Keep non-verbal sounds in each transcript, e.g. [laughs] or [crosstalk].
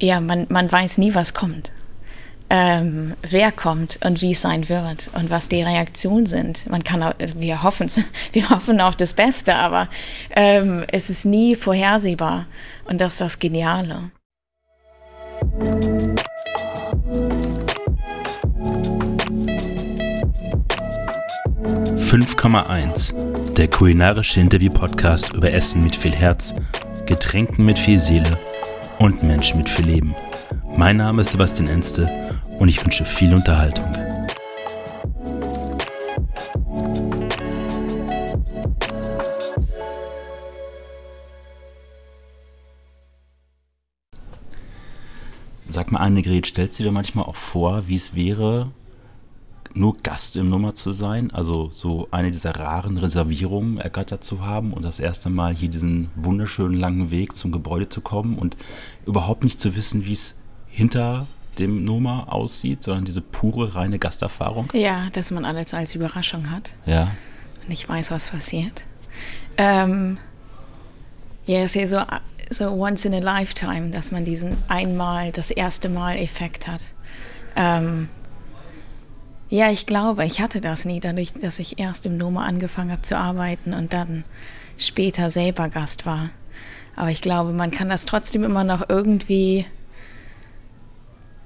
ja, man, man weiß nie, was kommt. Ähm, wer kommt und wie es sein wird und was die Reaktionen sind. Man kann, wir hoffen, [laughs] wir hoffen auf das Beste, aber ähm, es ist nie vorhersehbar und das ist das Geniale. 5,1 Der kulinarische Interview-Podcast über Essen mit viel Herz, Getränken mit viel Seele und Menschen mit viel Leben. Mein Name ist Sebastian Enste und ich wünsche viel Unterhaltung. Sag mal, Annegret, stellst du dir manchmal auch vor, wie es wäre, nur Gast im Nummer zu sein, also so eine dieser raren Reservierungen ergattert zu haben und das erste Mal hier diesen wunderschönen langen Weg zum Gebäude zu kommen und überhaupt nicht zu wissen, wie es hinter dem Nummer aussieht, sondern diese pure, reine Gasterfahrung. Ja, dass man alles als Überraschung hat. Ja. Und ich weiß, was passiert. Ähm, ja, es ist ja so, so once in a lifetime, dass man diesen einmal, das erste Mal Effekt hat. Ähm, ja, ich glaube, ich hatte das nie, dadurch, dass ich erst im Noma angefangen habe zu arbeiten und dann später selber Gast war. Aber ich glaube, man kann das trotzdem immer noch irgendwie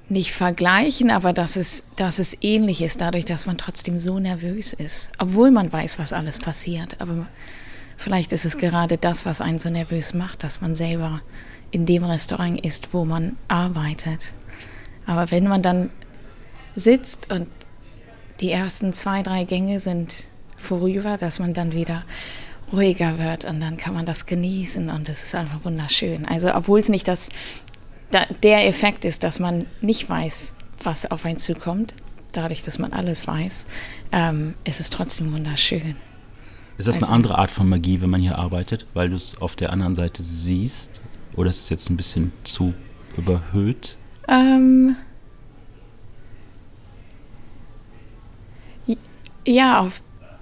nicht vergleichen, aber dass es, dass es ähnlich ist, dadurch, dass man trotzdem so nervös ist, obwohl man weiß, was alles passiert. Aber vielleicht ist es gerade das, was einen so nervös macht, dass man selber in dem Restaurant ist, wo man arbeitet. Aber wenn man dann sitzt und die ersten zwei, drei Gänge sind vorüber, dass man dann wieder ruhiger wird und dann kann man das genießen und es ist einfach wunderschön. Also obwohl es nicht das, der Effekt ist, dass man nicht weiß, was auf einen zukommt, dadurch, dass man alles weiß, ähm, ist es trotzdem wunderschön. Ist das also, eine andere Art von Magie, wenn man hier arbeitet, weil du es auf der anderen Seite siehst? Oder ist es jetzt ein bisschen zu überhöht? Ähm, Ja, auf,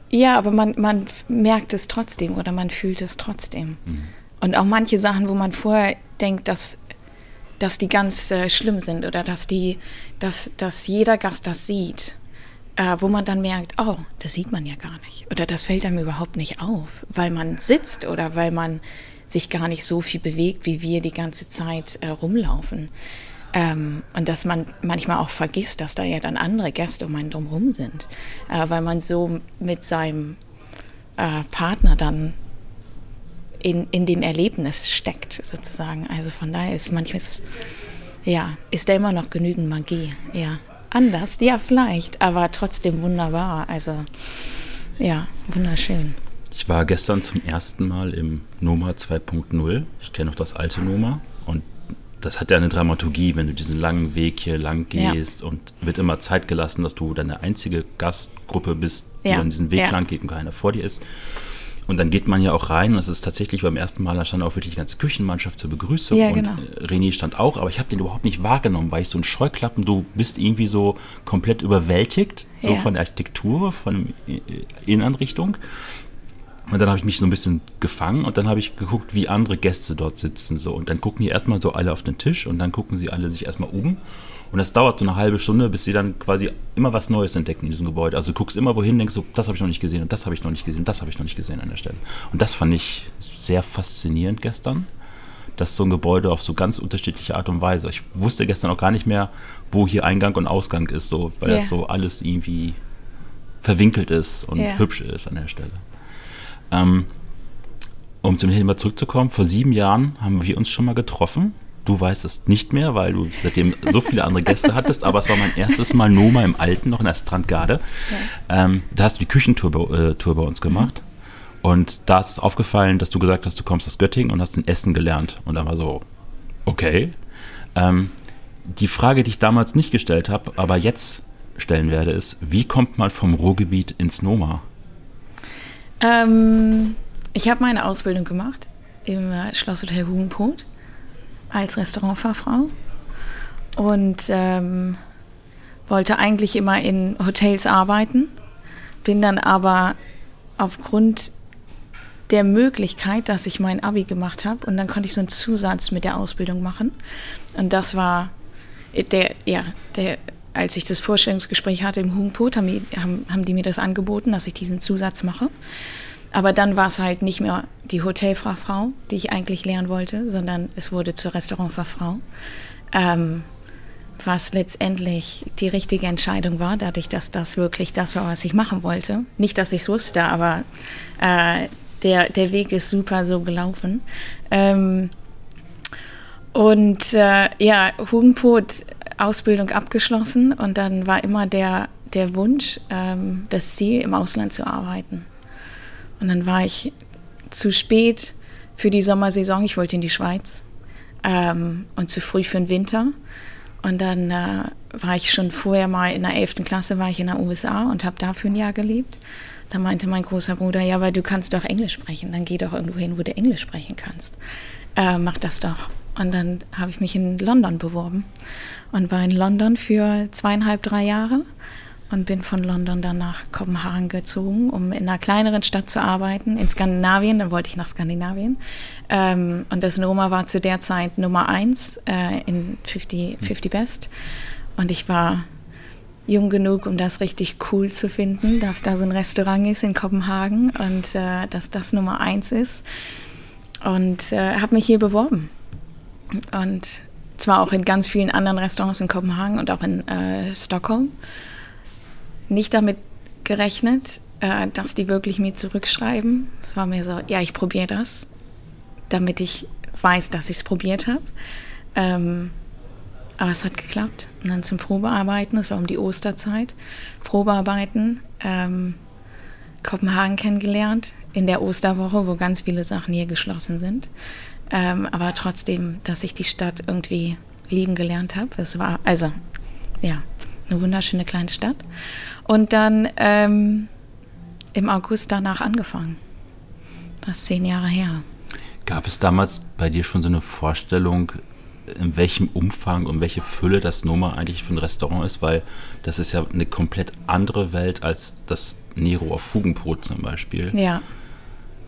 ja aber man, man merkt es trotzdem oder man fühlt es trotzdem. Mhm. Und auch manche Sachen, wo man vorher denkt, dass, dass die ganz äh, schlimm sind oder dass, die, dass, dass jeder Gast das sieht, äh, wo man dann merkt, oh, das sieht man ja gar nicht oder das fällt einem überhaupt nicht auf, weil man sitzt oder weil man sich gar nicht so viel bewegt, wie wir die ganze Zeit äh, rumlaufen. Ähm, und dass man manchmal auch vergisst, dass da ja dann andere Gäste um einen drumherum sind, äh, weil man so mit seinem äh, Partner dann in, in dem Erlebnis steckt, sozusagen. Also von daher ist manchmal, ja, ist da immer noch genügend Magie, ja. Anders, ja, vielleicht, aber trotzdem wunderbar. Also, ja, wunderschön. Ich war gestern zum ersten Mal im Noma 2.0. Ich kenne noch das alte Noma das hat ja eine Dramaturgie, wenn du diesen langen Weg hier lang gehst ja. und wird immer Zeit gelassen, dass du deine einzige Gastgruppe bist, die ja. dann diesen Weg ja. lang geht und keiner vor dir ist. Und dann geht man ja auch rein und es ist tatsächlich beim ersten Mal, da stand auch wirklich die ganze Küchenmannschaft zur Begrüßung ja, genau. und äh, René stand auch, aber ich habe den überhaupt nicht wahrgenommen, weil ich so ein Scheuklappen, du bist irgendwie so komplett überwältigt, so von der Architektur, von Innenanrichtung. Und dann habe ich mich so ein bisschen gefangen und dann habe ich geguckt, wie andere Gäste dort sitzen. So. Und dann gucken die erstmal so alle auf den Tisch und dann gucken sie alle sich erstmal um. Und das dauert so eine halbe Stunde, bis sie dann quasi immer was Neues entdecken in diesem Gebäude. Also du guckst immer wohin, denkst so, das habe ich noch nicht gesehen und das habe ich noch nicht gesehen und das habe ich noch nicht gesehen an der Stelle. Und das fand ich sehr faszinierend gestern, dass so ein Gebäude auf so ganz unterschiedliche Art und Weise. Ich wusste gestern auch gar nicht mehr, wo hier Eingang und Ausgang ist, so, weil yeah. das so alles irgendwie verwinkelt ist und yeah. hübsch ist an der Stelle. Ähm, um zum Thema zurückzukommen, vor sieben Jahren haben wir uns schon mal getroffen. Du weißt es nicht mehr, weil du seitdem so viele andere Gäste hattest, aber es war mein erstes Mal Noma im Alten, noch in der Strandgarde. Ja. Ähm, da hast du die Küchentour äh, Tour bei uns gemacht. Mhm. Und da ist es aufgefallen, dass du gesagt hast, du kommst aus Göttingen und hast ein Essen gelernt. Und dann war so, okay. Ähm, die Frage, die ich damals nicht gestellt habe, aber jetzt stellen werde, ist, wie kommt man vom Ruhrgebiet ins Noma? Ähm, ich habe meine Ausbildung gemacht im äh, Schlosshotel Hugenpot als Restaurantfachfrau und ähm, wollte eigentlich immer in Hotels arbeiten, bin dann aber aufgrund der Möglichkeit, dass ich mein Abi gemacht habe und dann konnte ich so einen Zusatz mit der Ausbildung machen. Und das war der, ja, der, als ich das Vorstellungsgespräch hatte im Hugenpot, haben die, haben, haben die mir das angeboten, dass ich diesen Zusatz mache. Aber dann war es halt nicht mehr die Hotelfachfrau, die ich eigentlich lernen wollte, sondern es wurde zur Restaurantfachfrau. Ähm, was letztendlich die richtige Entscheidung war, dadurch, dass das wirklich das war, was ich machen wollte. Nicht, dass ich es wusste, aber äh, der, der Weg ist super so gelaufen. Ähm, und äh, ja, Hugenpot, Ausbildung abgeschlossen und dann war immer der, der Wunsch, ähm, das Ziel, im Ausland zu arbeiten. Und dann war ich zu spät für die Sommersaison, ich wollte in die Schweiz ähm, und zu früh für den Winter. Und dann äh, war ich schon vorher mal in der 11. Klasse, war ich in den USA und habe da für ein Jahr gelebt. Da meinte mein großer Bruder, ja, weil du kannst doch Englisch sprechen, dann geh doch irgendwo hin, wo du Englisch sprechen kannst. Äh, mach das doch. Und dann habe ich mich in London beworben und war in London für zweieinhalb, drei Jahre und bin von London dann nach Kopenhagen gezogen, um in einer kleineren Stadt zu arbeiten, in Skandinavien. Dann wollte ich nach Skandinavien. Ähm, und das Noma war zu der Zeit Nummer eins äh, in 50, 50 Best. Und ich war jung genug, um das richtig cool zu finden, dass da so ein Restaurant ist in Kopenhagen und äh, dass das Nummer eins ist. Und äh, habe mich hier beworben. Und zwar auch in ganz vielen anderen Restaurants in Kopenhagen und auch in äh, Stockholm nicht damit gerechnet, äh, dass die wirklich mir zurückschreiben. Es war mir so, ja, ich probiere das, damit ich weiß, dass ich es probiert habe. Ähm, aber es hat geklappt. Und dann zum Probearbeiten, das war um die Osterzeit, Probearbeiten, ähm, Kopenhagen kennengelernt, in der Osterwoche, wo ganz viele Sachen hier geschlossen sind. Ähm, aber trotzdem, dass ich die Stadt irgendwie lieben gelernt habe. Es war, also, ja, eine wunderschöne kleine Stadt. Und dann ähm, im August danach angefangen. Das ist zehn Jahre her. Gab es damals bei dir schon so eine Vorstellung, in welchem Umfang und welche Fülle das Noma eigentlich für ein Restaurant ist? Weil das ist ja eine komplett andere Welt als das Nero auf Fugenbrot zum Beispiel. Ja.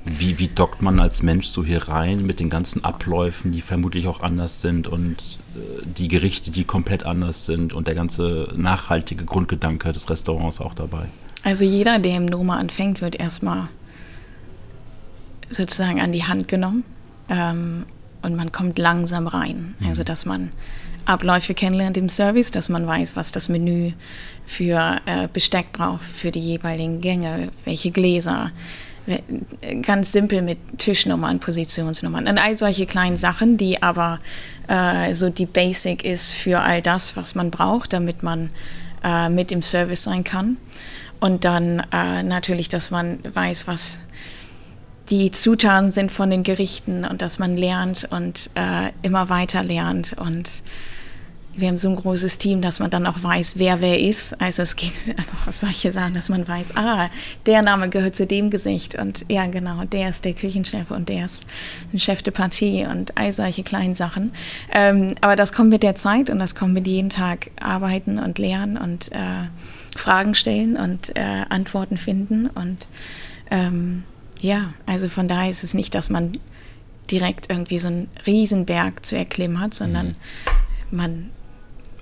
Wie, wie dockt man als Mensch so hier rein mit den ganzen Abläufen, die vermutlich auch anders sind und äh, die Gerichte, die komplett anders sind und der ganze nachhaltige Grundgedanke des Restaurants auch dabei? Also jeder, der im Noma anfängt, wird erstmal sozusagen an die Hand genommen ähm, und man kommt langsam rein. Mhm. Also dass man Abläufe kennenlernt im Service, dass man weiß, was das Menü für äh, Besteck braucht, für die jeweiligen Gänge, welche Gläser, ganz simpel mit Tischnummern, Positionsnummern und all solche kleinen Sachen, die aber äh, so die Basic ist für all das, was man braucht, damit man äh, mit im Service sein kann. Und dann äh, natürlich, dass man weiß, was die Zutaten sind von den Gerichten und dass man lernt und äh, immer weiter lernt und wir haben so ein großes Team, dass man dann auch weiß, wer wer ist. Also es geht [laughs] einfach solche Sachen, dass man weiß, ah, der Name gehört zu dem Gesicht und ja, genau, der ist der Küchenchef und der ist ein Chef de Partie und all solche kleinen Sachen. Ähm, aber das kommt mit der Zeit und das kommt mit jeden Tag arbeiten und lernen und äh, Fragen stellen und äh, Antworten finden und ähm, ja, also von daher ist es nicht, dass man direkt irgendwie so einen Riesenberg zu erklimmen hat, sondern mhm. man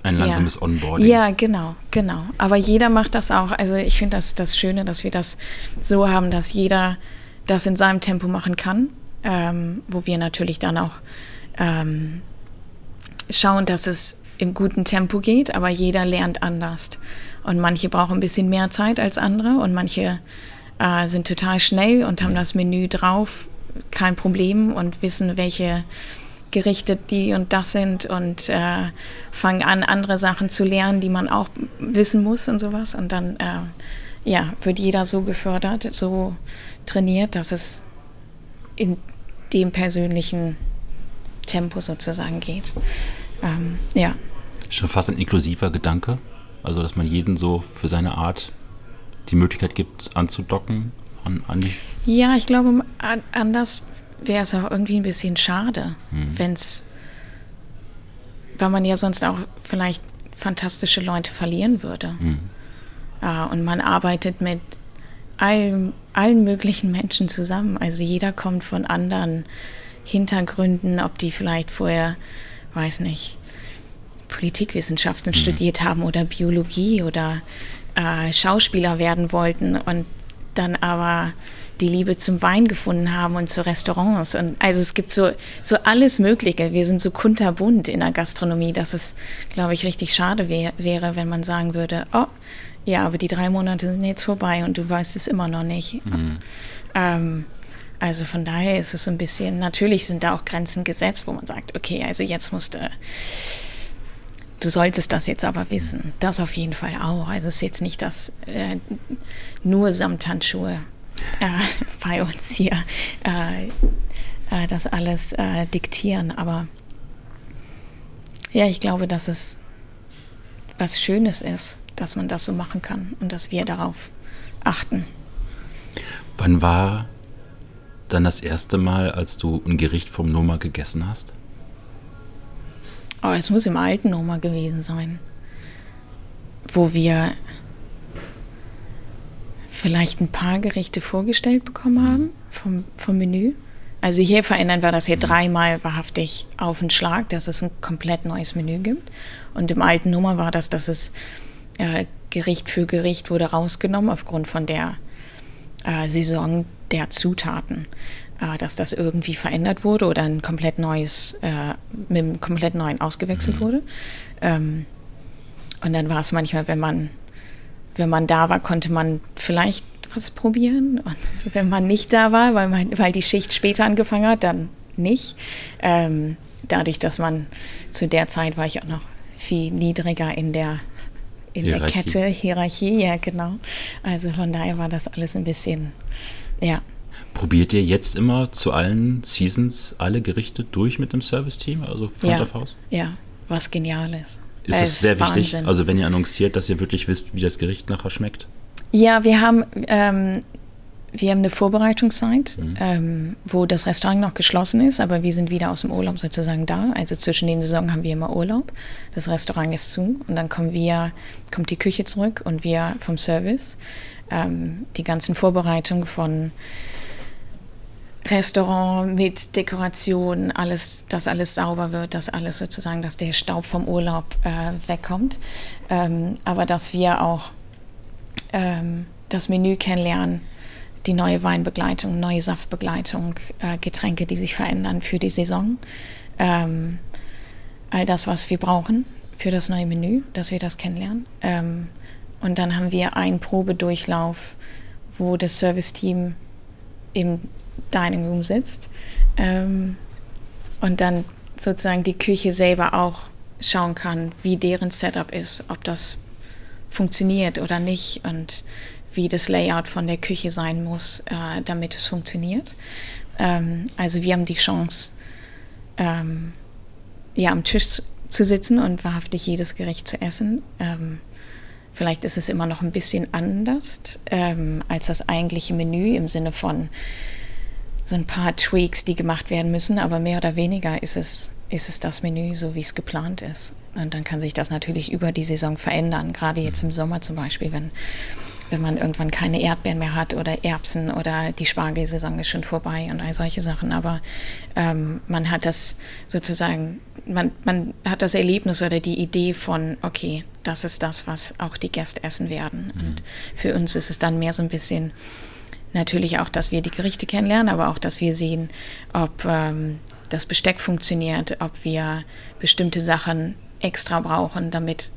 ein langsames ja. Onboarding. Ja, genau, genau. Aber jeder macht das auch. Also ich finde das das Schöne, dass wir das so haben, dass jeder das in seinem Tempo machen kann, ähm, wo wir natürlich dann auch ähm, schauen, dass es im guten Tempo geht, aber jeder lernt anders. Und manche brauchen ein bisschen mehr Zeit als andere und manche äh, sind total schnell und haben das Menü drauf, kein Problem und wissen, welche Gerichte die und das sind und äh, fangen an, andere Sachen zu lernen, die man auch wissen muss und sowas. Und dann äh, ja, wird jeder so gefördert, so trainiert, dass es in dem persönlichen Tempo sozusagen geht. Ähm, ja. Schon fast ein inklusiver Gedanke. Also, dass man jeden so für seine Art die Möglichkeit gibt, anzudocken an, an die. Ja, ich glaube, anders wäre es auch irgendwie ein bisschen schade, mhm. wenn es, weil man ja sonst auch vielleicht fantastische Leute verlieren würde. Mhm. Äh, und man arbeitet mit allen allen möglichen Menschen zusammen. Also jeder kommt von anderen Hintergründen, ob die vielleicht vorher, weiß nicht, Politikwissenschaften mhm. studiert haben oder Biologie oder äh, Schauspieler werden wollten und dann aber die Liebe zum Wein gefunden haben und zu Restaurants. Und also es gibt so, so alles Mögliche. Wir sind so kunterbunt in der Gastronomie, dass es, glaube ich, richtig schade wär, wäre, wenn man sagen würde, oh, ja, aber die drei Monate sind jetzt vorbei und du weißt es immer noch nicht. Mhm. Ähm, also von daher ist es so ein bisschen, natürlich sind da auch Grenzen gesetzt, wo man sagt, okay, also jetzt musst du, du solltest das jetzt aber wissen. Das auf jeden Fall auch. Also es ist jetzt nicht das äh, nur Samthandschuhe [laughs] bei uns hier äh, äh, das alles äh, diktieren, aber ja, ich glaube, dass es was Schönes ist dass man das so machen kann und dass wir darauf achten. Wann war dann das erste Mal, als du ein Gericht vom Noma gegessen hast? Oh, es muss im alten Noma gewesen sein, wo wir vielleicht ein paar Gerichte vorgestellt bekommen haben vom, vom Menü. Also hier verändern wir das hier dreimal wahrhaftig auf den Schlag, dass es ein komplett neues Menü gibt. Und im alten Nummer war das, dass es äh, Gericht für Gericht wurde rausgenommen aufgrund von der äh, Saison der Zutaten, äh, dass das irgendwie verändert wurde oder ein komplett neues, äh, mit einem komplett neuen ausgewechselt mhm. wurde. Ähm, und dann war es manchmal, wenn man, wenn man da war, konnte man vielleicht was probieren. Und wenn man nicht da war, weil, man, weil die Schicht später angefangen hat, dann nicht. Ähm, dadurch, dass man zu der Zeit war ich auch noch viel niedriger in der in Hierarchie. der Kette, Hierarchie, ja genau. Also von daher war das alles ein bisschen, ja. Probiert ihr jetzt immer zu allen Seasons alle Gerichte durch mit dem Service-Team, also Front ja, of House? Ja, was genial ist. Ist es sehr Wahnsinn. wichtig, also wenn ihr annonciert, dass ihr wirklich wisst, wie das Gericht nachher schmeckt? Ja, wir haben ähm, wir haben eine Vorbereitungszeit, mhm. ähm, wo das Restaurant noch geschlossen ist, aber wir sind wieder aus dem Urlaub sozusagen da. Also zwischen den Saisonen haben wir immer Urlaub. Das Restaurant ist zu und dann kommen wir, kommt die Küche zurück und wir vom Service ähm, die ganzen Vorbereitungen von Restaurant mit Dekoration, alles, dass alles sauber wird, dass alles sozusagen, dass der Staub vom Urlaub äh, wegkommt. Ähm, aber dass wir auch ähm, das Menü kennenlernen die neue Weinbegleitung, neue Saftbegleitung, äh, Getränke, die sich verändern für die Saison. Ähm, all das, was wir brauchen für das neue Menü, dass wir das kennenlernen. Ähm, und dann haben wir einen Probedurchlauf, wo das Serviceteam im Dining Room sitzt ähm, und dann sozusagen die Küche selber auch schauen kann, wie deren Setup ist, ob das funktioniert oder nicht und wie das Layout von der Küche sein muss, äh, damit es funktioniert. Ähm, also wir haben die Chance, ähm, ja, am Tisch zu sitzen und wahrhaftig jedes Gericht zu essen. Ähm, vielleicht ist es immer noch ein bisschen anders ähm, als das eigentliche Menü im Sinne von so ein paar Tweaks, die gemacht werden müssen, aber mehr oder weniger ist es, ist es das Menü, so wie es geplant ist. Und dann kann sich das natürlich über die Saison verändern, gerade jetzt im Sommer zum Beispiel, wenn wenn man irgendwann keine Erdbeeren mehr hat oder Erbsen oder die Spargelsaison ist schon vorbei und all solche Sachen. Aber ähm, man hat das sozusagen, man, man hat das Erlebnis oder die Idee von, okay, das ist das, was auch die Gäste essen werden. Mhm. Und für uns ist es dann mehr so ein bisschen natürlich auch, dass wir die Gerichte kennenlernen, aber auch, dass wir sehen, ob ähm, das Besteck funktioniert, ob wir bestimmte Sachen extra brauchen, damit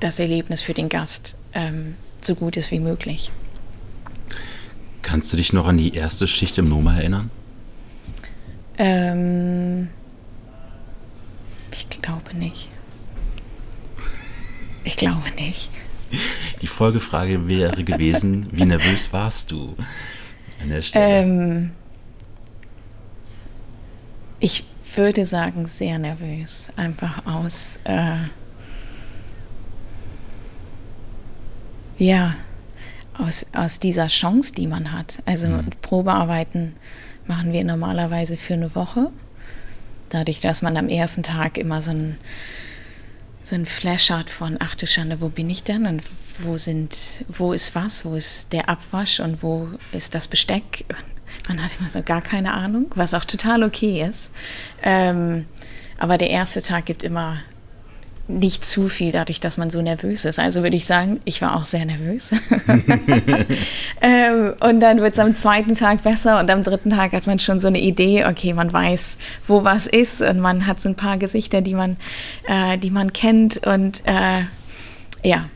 das Erlebnis für den Gast ähm, so gut ist wie möglich. Kannst du dich noch an die erste Schicht im Noma erinnern? Ähm, ich glaube nicht. Ich glaube nicht. [laughs] Die Folgefrage wäre gewesen, wie nervös warst du an der Stelle? Ähm, ich würde sagen, sehr nervös. Einfach aus äh, ja, aus, aus dieser Chance, die man hat. Also mhm. Probearbeiten machen wir normalerweise für eine Woche. Dadurch, dass man am ersten Tag immer so ein, so ein Flash hat von, ach du Schande, wo bin ich denn? Und wo sind, wo ist was, wo ist der Abwasch und wo ist das Besteck. Man hat immer so gar keine Ahnung, was auch total okay ist. Ähm, aber der erste Tag gibt immer nicht zu viel dadurch, dass man so nervös ist. Also würde ich sagen, ich war auch sehr nervös. [laughs] ähm, und dann wird es am zweiten Tag besser und am dritten Tag hat man schon so eine Idee, okay, man weiß, wo was ist und man hat so ein paar Gesichter, die man, äh, die man kennt und äh, ja.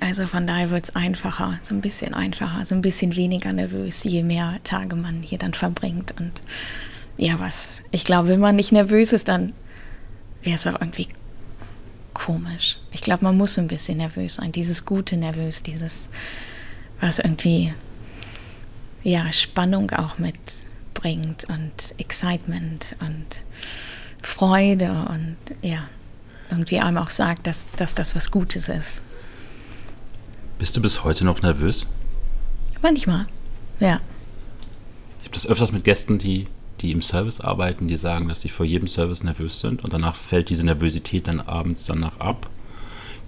Also von daher wird es einfacher, so ein bisschen einfacher, so ein bisschen weniger nervös, je mehr Tage man hier dann verbringt. Und ja, was, ich glaube, wenn man nicht nervös ist, dann wäre es auch irgendwie komisch. Ich glaube, man muss ein bisschen nervös sein. Dieses gute Nervös, dieses, was irgendwie, ja, Spannung auch mitbringt und Excitement und Freude und ja, irgendwie einem auch sagt, dass, dass das was Gutes ist. Bist du bis heute noch nervös? Manchmal, ja. Ich habe das öfters mit Gästen, die die im Service arbeiten, die sagen, dass sie vor jedem Service nervös sind und danach fällt diese Nervosität dann abends danach ab.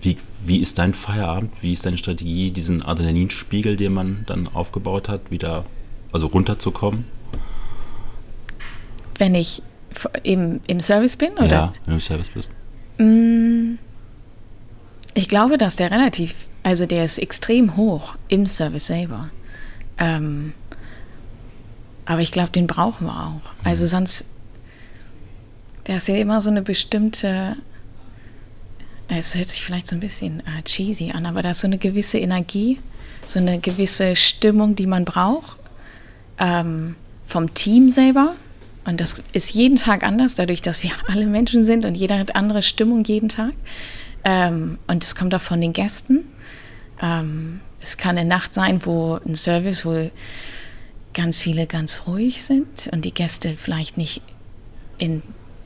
Wie, wie ist dein Feierabend? Wie ist deine Strategie, diesen Adrenalinspiegel, den man dann aufgebaut hat, wieder also runterzukommen? Wenn ich im, im Service bin? Oder? Ja, wenn du im Service bist. Mm, ich glaube, dass der relativ, also der ist extrem hoch im Service selber. Ähm, aber ich glaube, den brauchen wir auch. Also mhm. sonst, da ist ja immer so eine bestimmte, es hört sich vielleicht so ein bisschen äh, cheesy an, aber da ist so eine gewisse Energie, so eine gewisse Stimmung, die man braucht ähm, vom Team selber. Und das ist jeden Tag anders, dadurch, dass wir [laughs] alle Menschen sind und jeder hat andere Stimmung jeden Tag. Ähm, und es kommt auch von den Gästen. Ähm, es kann eine Nacht sein, wo ein Service, wo ganz viele ganz ruhig sind und die Gäste vielleicht nicht in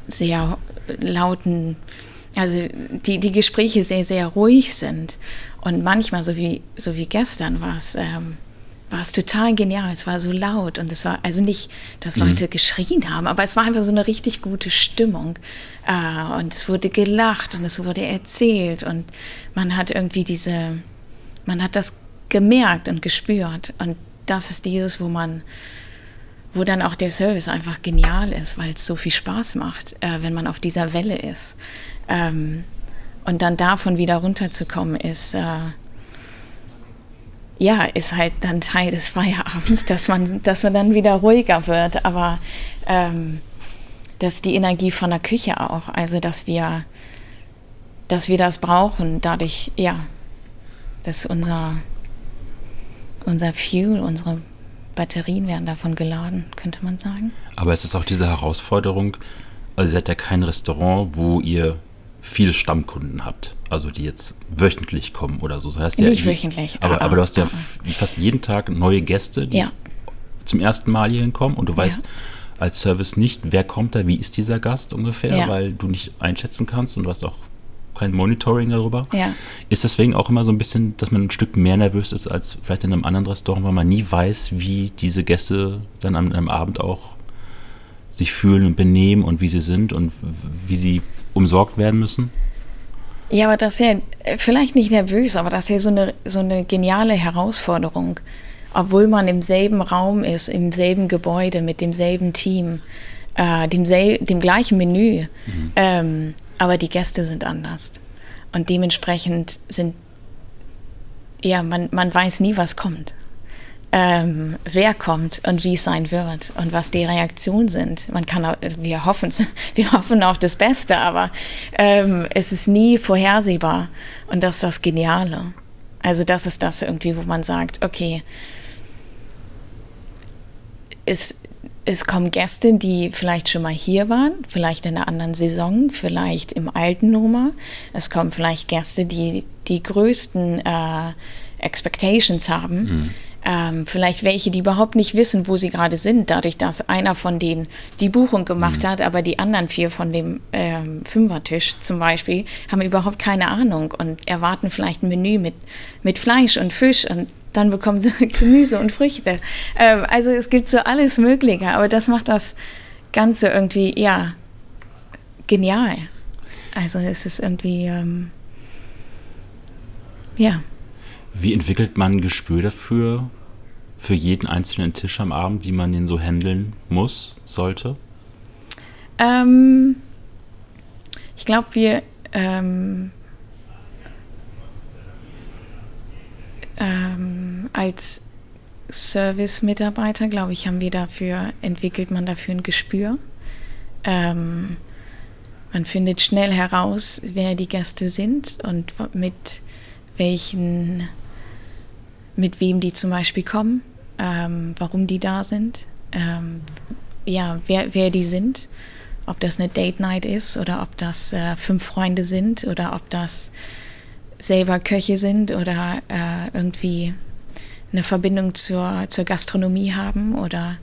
sehr lauten, also die, die Gespräche sehr, sehr ruhig sind. Und manchmal, so wie, so wie gestern, war es, ähm, war es total genial. Es war so laut und es war also nicht, dass mhm. Leute geschrien haben, aber es war einfach so eine richtig gute Stimmung. Äh, und es wurde gelacht und es wurde erzählt und man hat irgendwie diese, man hat das gemerkt und gespürt. Und das ist dieses, wo man, wo dann auch der Service einfach genial ist, weil es so viel Spaß macht, äh, wenn man auf dieser Welle ist. Ähm, und dann davon wieder runterzukommen, ist, äh, ja, ist halt dann Teil des Feierabends, dass man, dass man dann wieder ruhiger wird. Aber ähm, das ist die Energie von der Küche auch. Also, dass wir, dass wir das brauchen, dadurch, ja, dass unser unser Fuel, unsere Batterien werden davon geladen, könnte man sagen. Aber es ist auch diese Herausforderung, also ihr seid ja kein Restaurant, wo ihr viele Stammkunden habt, also die jetzt wöchentlich kommen oder so. Das heißt Nicht ja, wöchentlich. Aber, aber, aber du hast ja fast jeden Tag neue Gäste, die ja. zum ersten Mal hier hinkommen und du weißt ja. als Service nicht, wer kommt da, wie ist dieser Gast ungefähr, ja. weil du nicht einschätzen kannst und du hast auch kein Monitoring darüber. Ja. Ist deswegen auch immer so ein bisschen, dass man ein Stück mehr nervös ist als vielleicht in einem anderen Restaurant, weil man nie weiß, wie diese Gäste dann an einem Abend auch sich fühlen und benehmen und wie sie sind und wie sie umsorgt werden müssen? Ja, aber das ist ja vielleicht nicht nervös, aber das ist ja so eine, so eine geniale Herausforderung. Obwohl man im selben Raum ist, im selben Gebäude, mit demselben Team, äh, dem, dem gleichen Menü. Mhm. Ähm, aber die Gäste sind anders. Und dementsprechend sind, ja, man, man weiß nie, was kommt. Ähm, wer kommt und wie es sein wird und was die Reaktionen sind. Man kann, wir hoffen, [laughs] wir hoffen auf das Beste, aber ähm, es ist nie vorhersehbar und das ist das Geniale. Also das ist das irgendwie, wo man sagt, okay, es, es kommen Gäste, die vielleicht schon mal hier waren, vielleicht in einer anderen Saison, vielleicht im alten Nummer. Es kommen vielleicht Gäste, die die größten äh, Expectations haben. Mhm. Ähm, vielleicht welche, die überhaupt nicht wissen, wo sie gerade sind, dadurch, dass einer von denen die Buchung gemacht mhm. hat, aber die anderen vier von dem ähm, Fünfertisch zum Beispiel haben überhaupt keine Ahnung und erwarten vielleicht ein Menü mit, mit Fleisch und Fisch und dann bekommen sie [laughs] Gemüse und Früchte. Ähm, also es gibt so alles Mögliche, aber das macht das Ganze irgendwie, ja, genial. Also es ist irgendwie, ähm, ja. Wie entwickelt man ein Gespür dafür, für jeden einzelnen Tisch am Abend, wie man den so handeln muss, sollte? Ähm, ich glaube, wir ähm, ähm, als Service-Mitarbeiter, glaube ich, haben wir dafür, entwickelt man dafür ein Gespür. Ähm, man findet schnell heraus, wer die Gäste sind und mit welchen, mit wem die zum Beispiel kommen, ähm, warum die da sind, ähm, ja, wer, wer die sind, ob das eine Date Night ist oder ob das äh, fünf Freunde sind oder ob das selber Köche sind oder äh, irgendwie eine Verbindung zur, zur Gastronomie haben oder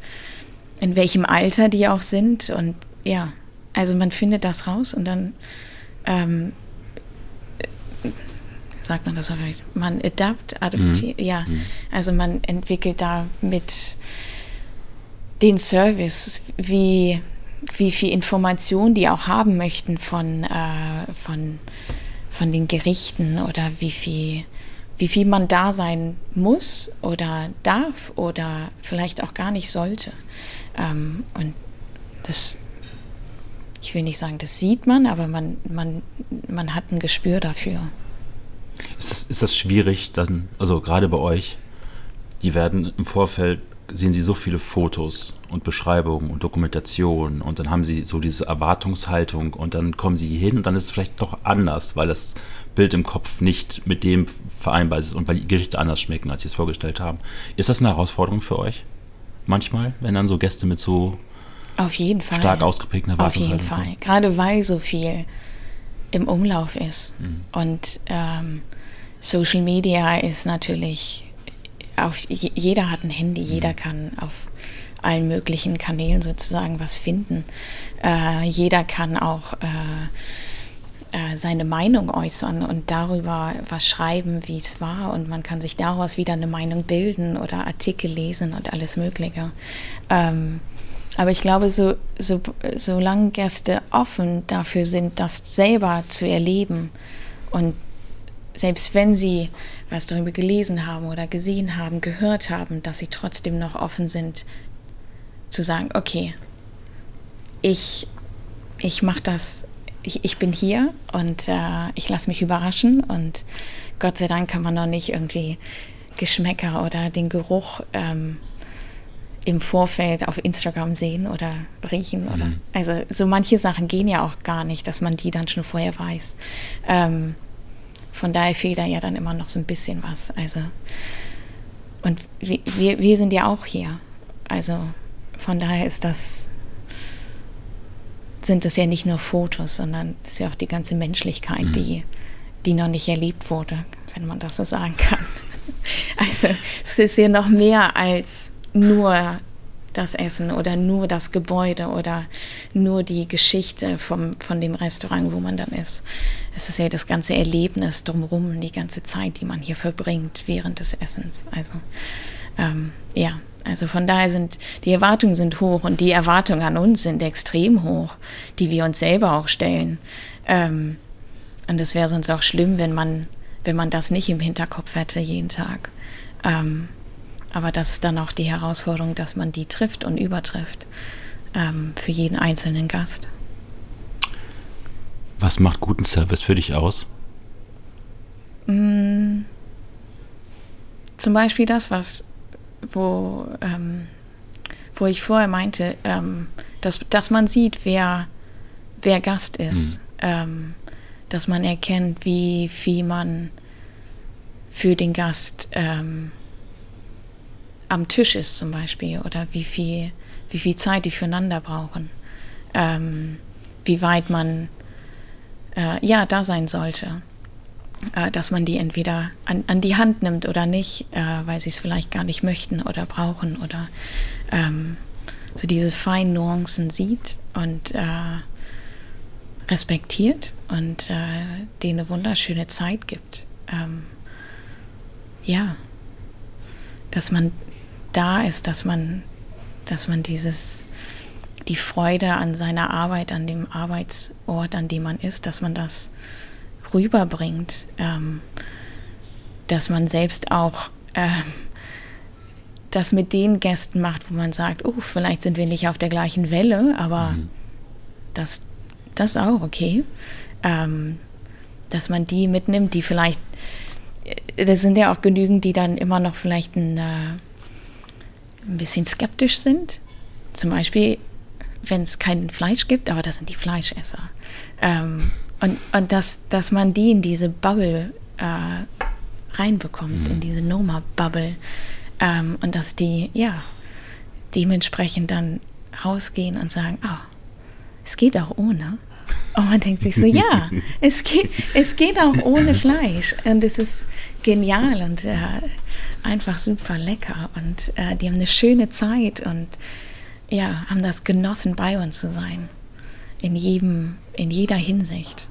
in welchem Alter die auch sind. Und ja, also man findet das raus und dann ähm, sagt man das vielleicht, man adapt, adaptiert, mhm. ja, mhm. also man entwickelt da mit den Service, wie, wie viel Information die auch haben möchten von, äh, von, von den Gerichten oder wie viel wie viel man da sein muss oder darf oder vielleicht auch gar nicht sollte. Ähm, und das, ich will nicht sagen, das sieht man, aber man, man, man hat ein Gespür dafür. Ist das, ist das schwierig dann, also gerade bei euch, die werden im Vorfeld, sehen sie so viele Fotos und Beschreibungen und Dokumentationen und dann haben sie so diese Erwartungshaltung und dann kommen sie hin und dann ist es vielleicht doch anders, weil das Bild im Kopf nicht mit dem vereinbar ist und weil die Gerichte anders schmecken, als sie es vorgestellt haben. Ist das eine Herausforderung für euch? Manchmal, wenn dann so Gäste mit so auf jeden Fall. stark ausgeprägten Erwartungshaltung Auf jeden Fall. Kommen? Gerade weil so viel im Umlauf ist. Mhm. Und ähm, Social Media ist natürlich auf, jeder hat ein Handy, mhm. jeder kann auf allen möglichen Kanälen sozusagen was finden. Äh, jeder kann auch äh, äh, seine Meinung äußern und darüber was schreiben, wie es war. Und man kann sich daraus wieder eine Meinung bilden oder Artikel lesen und alles Mögliche. Ähm, aber ich glaube, so, so, solange Gäste offen dafür sind, das selber zu erleben und selbst wenn sie was darüber gelesen haben oder gesehen haben, gehört haben, dass sie trotzdem noch offen sind, zu sagen, okay, ich, ich mache das ich, ich bin hier und äh, ich lasse mich überraschen und Gott sei Dank kann man noch nicht irgendwie Geschmäcker oder den Geruch ähm, im Vorfeld auf Instagram sehen oder riechen. Mhm. Oder, also so manche Sachen gehen ja auch gar nicht, dass man die dann schon vorher weiß. Ähm, von daher fehlt da ja dann immer noch so ein bisschen was. Also und wir, wir sind ja auch hier. Also von daher ist das sind es ja nicht nur Fotos, sondern es ist ja auch die ganze Menschlichkeit, mhm. die, die noch nicht erlebt wurde, wenn man das so sagen kann. [laughs] Also es ist ja noch mehr als nur das Essen oder nur das Gebäude oder nur die Geschichte vom, von dem Restaurant, wo man dann ist. Es ist ja das ganze Erlebnis drumherum, die ganze Zeit, die man hier verbringt während des Essens. Also ähm, ja, also von daher sind die Erwartungen sind hoch und die Erwartungen an uns sind extrem hoch, die wir uns selber auch stellen. Ähm, und es wäre sonst auch schlimm, wenn man, wenn man das nicht im Hinterkopf hätte jeden Tag. Ähm, aber das ist dann auch die Herausforderung, dass man die trifft und übertrifft ähm, für jeden einzelnen Gast. Was macht guten Service für dich aus? Mm, zum Beispiel das, was wo, ähm, wo ich vorher meinte, ähm, dass, dass man sieht, wer, wer Gast ist, ähm, dass man erkennt, wie viel man für den Gast ähm, am Tisch ist zum Beispiel oder wie viel, wie viel Zeit die füreinander brauchen, ähm, wie weit man äh, ja da sein sollte. Äh, dass man die entweder an, an, die Hand nimmt oder nicht, äh, weil sie es vielleicht gar nicht möchten oder brauchen oder ähm, so diese feinen Nuancen sieht und äh, respektiert und äh, denen eine wunderschöne Zeit gibt. Ähm, ja, dass man da ist, dass man, dass man dieses die Freude an seiner Arbeit, an dem Arbeitsort, an dem man ist, dass man das rüberbringt. Ähm, dass man selbst auch äh, das mit den Gästen macht, wo man sagt, oh, vielleicht sind wir nicht auf der gleichen Welle, aber mhm. das, das ist auch okay. Ähm, dass man die mitnimmt, die vielleicht, äh, das sind ja auch genügend, die dann immer noch vielleicht ein, äh, ein bisschen skeptisch sind. Zum Beispiel, wenn es kein Fleisch gibt, aber das sind die Fleischesser. Ähm, und und dass, dass man die in diese Bubble äh, reinbekommt, mhm. in diese Noma-Bubble. Ähm, und dass die, ja, dementsprechend dann rausgehen und sagen, oh, es geht auch ohne. Und man denkt sich so, ja, [laughs] es geht, es geht auch ohne Fleisch. Und es ist genial und äh, einfach super lecker. Und äh, die haben eine schöne Zeit und ja, haben das genossen, bei uns zu sein. In jedem, in jeder Hinsicht.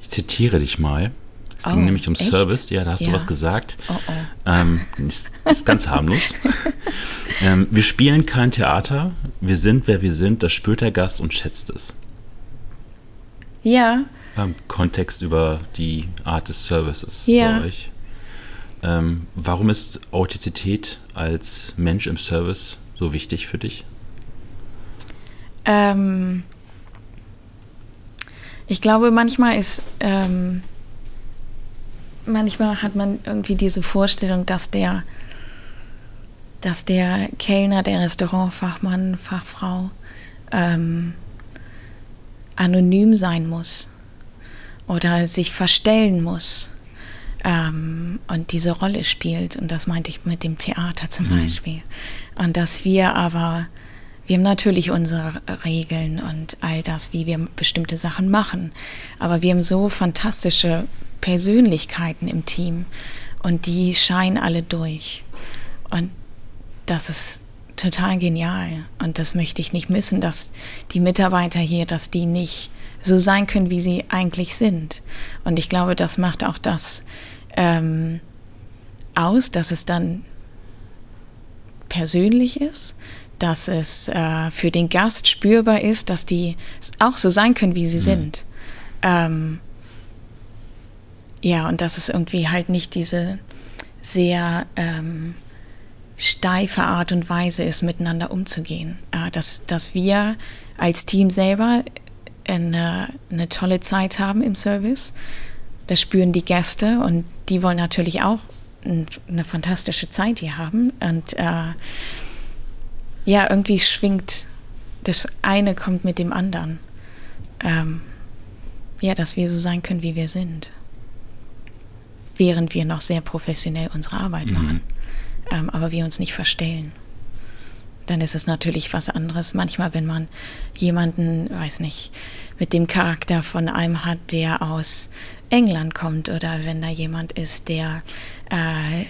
Ich zitiere dich mal. Es ging oh, nämlich um echt? Service. Ja, da hast ja. du was gesagt. Oh, oh. Ähm, ist, ist ganz harmlos. [laughs] ähm, wir spielen kein Theater. Wir sind, wer wir sind. Das spürt der Gast und schätzt es. Ja. Im Kontext über die Art des Services ja. bei euch. Ähm, warum ist Authentizität als Mensch im Service so wichtig für dich? Ähm, ich glaube, manchmal ist ähm, manchmal hat man irgendwie diese Vorstellung, dass der, dass der Kellner, der Restaurantfachmann, Fachfrau ähm, anonym sein muss oder sich verstellen muss ähm, und diese Rolle spielt. Und das meinte ich mit dem Theater zum mhm. Beispiel. Und dass wir aber, wir haben natürlich unsere Regeln und all das, wie wir bestimmte Sachen machen. Aber wir haben so fantastische Persönlichkeiten im Team und die scheinen alle durch. Und das ist total genial und das möchte ich nicht missen, dass die Mitarbeiter hier, dass die nicht so sein können, wie sie eigentlich sind. Und ich glaube, das macht auch das ähm, aus, dass es dann persönlich ist, dass es äh, für den Gast spürbar ist, dass die auch so sein können, wie sie mhm. sind. Ähm, ja, und dass es irgendwie halt nicht diese sehr ähm, steife Art und Weise ist, miteinander umzugehen. Äh, dass, dass wir als Team selber eine, eine tolle Zeit haben im Service. Das spüren die Gäste und die wollen natürlich auch eine fantastische Zeit hier haben. Und äh, ja, irgendwie schwingt das eine kommt mit dem anderen. Ähm, ja, dass wir so sein können, wie wir sind während wir noch sehr professionell unsere Arbeit mhm. machen. Ähm, aber wir uns nicht verstellen. Dann ist es natürlich was anderes. Manchmal, wenn man jemanden, weiß nicht, mit dem Charakter von einem hat, der aus England kommt oder wenn da jemand ist, der äh,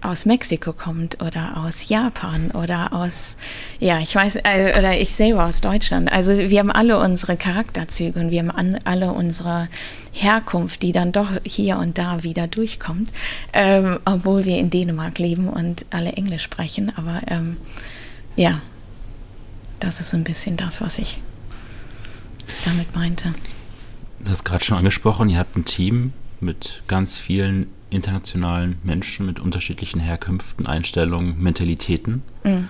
aus Mexiko kommt oder aus Japan oder aus, ja, ich weiß, äh, oder ich selber aus Deutschland. Also wir haben alle unsere Charakterzüge und wir haben an, alle unsere Herkunft, die dann doch hier und da wieder durchkommt, ähm, obwohl wir in Dänemark leben und alle Englisch sprechen. Aber ähm, ja, das ist so ein bisschen das, was ich damit meinte. Du hast gerade schon angesprochen, ihr habt ein Team mit ganz vielen internationalen Menschen mit unterschiedlichen Herkünften, Einstellungen, Mentalitäten. Mhm.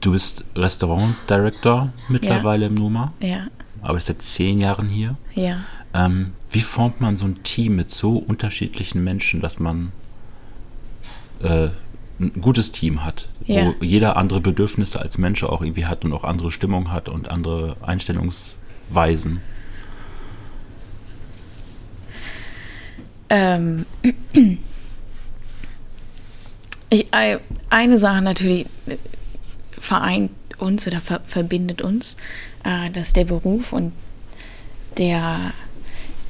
Du bist Restaurant Director mittlerweile ja. im Numa. Ja. Aber seit zehn Jahren hier. Ja. Ähm, wie formt man so ein Team mit so unterschiedlichen Menschen, dass man äh, ein gutes Team hat, ja. wo jeder andere Bedürfnisse als Mensch auch irgendwie hat und auch andere Stimmung hat und andere Einstellungsweisen? Ähm, ich, eine Sache natürlich äh, vereint uns oder ver verbindet uns, äh, das ist der Beruf und der,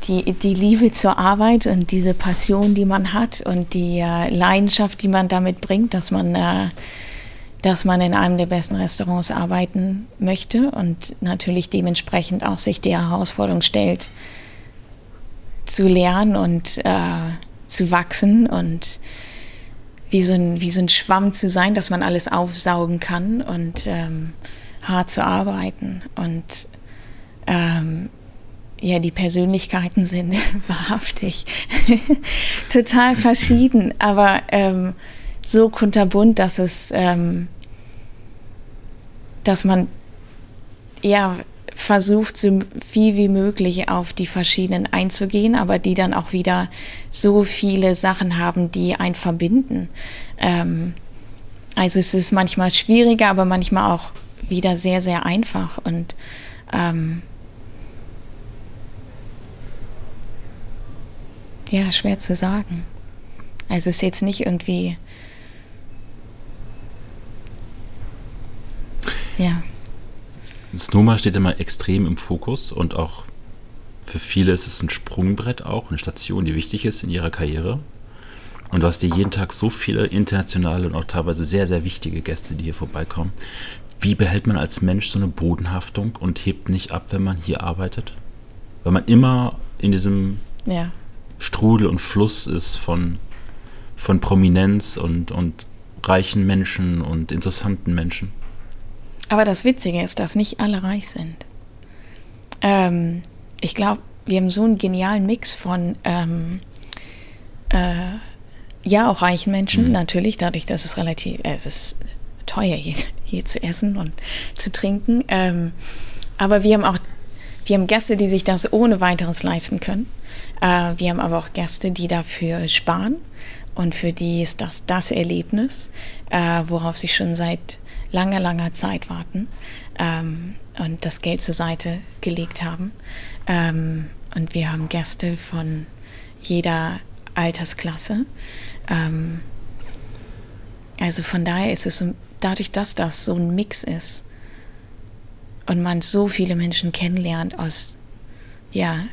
die, die Liebe zur Arbeit und diese Passion, die man hat und die äh, Leidenschaft, die man damit bringt, dass man, äh, dass man in einem der besten Restaurants arbeiten möchte und natürlich dementsprechend auch sich die Herausforderung stellt, zu lernen und äh, zu wachsen und wie so, ein, wie so ein Schwamm zu sein, dass man alles aufsaugen kann und ähm, hart zu arbeiten. Und ähm, ja, die Persönlichkeiten sind [laughs] wahrhaftig [laughs] total verschieden, aber ähm, so kunterbunt, dass es, ähm, dass man ja versucht, so viel wie möglich auf die verschiedenen einzugehen, aber die dann auch wieder so viele Sachen haben, die einen verbinden. Ähm, also es ist manchmal schwieriger, aber manchmal auch wieder sehr, sehr einfach und ähm, ja, schwer zu sagen. Also es ist jetzt nicht irgendwie ja. Snowma steht immer extrem im Fokus und auch für viele ist es ein Sprungbrett auch, eine Station, die wichtig ist in ihrer Karriere. Und du hast dir jeden Tag so viele internationale und auch teilweise sehr, sehr wichtige Gäste, die hier vorbeikommen. Wie behält man als Mensch so eine Bodenhaftung und hebt nicht ab, wenn man hier arbeitet? Weil man immer in diesem ja. Strudel und Fluss ist von, von Prominenz und, und reichen Menschen und interessanten Menschen. Aber das Witzige ist, dass nicht alle reich sind. Ähm, ich glaube, wir haben so einen genialen Mix von, ähm, äh, ja, auch reichen Menschen, mhm. natürlich, dadurch, dass es relativ, äh, es ist teuer hier, hier zu essen und zu trinken. Ähm, aber wir haben auch, wir haben Gäste, die sich das ohne weiteres leisten können. Äh, wir haben aber auch Gäste, die dafür sparen. Und für die ist das das Erlebnis, äh, worauf sie schon seit langer, langer Zeit warten ähm, und das Geld zur Seite gelegt haben. Ähm, und wir haben Gäste von jeder Altersklasse. Ähm, also von daher ist es so, dadurch, dass das so ein Mix ist und man so viele Menschen kennenlernt aus ja,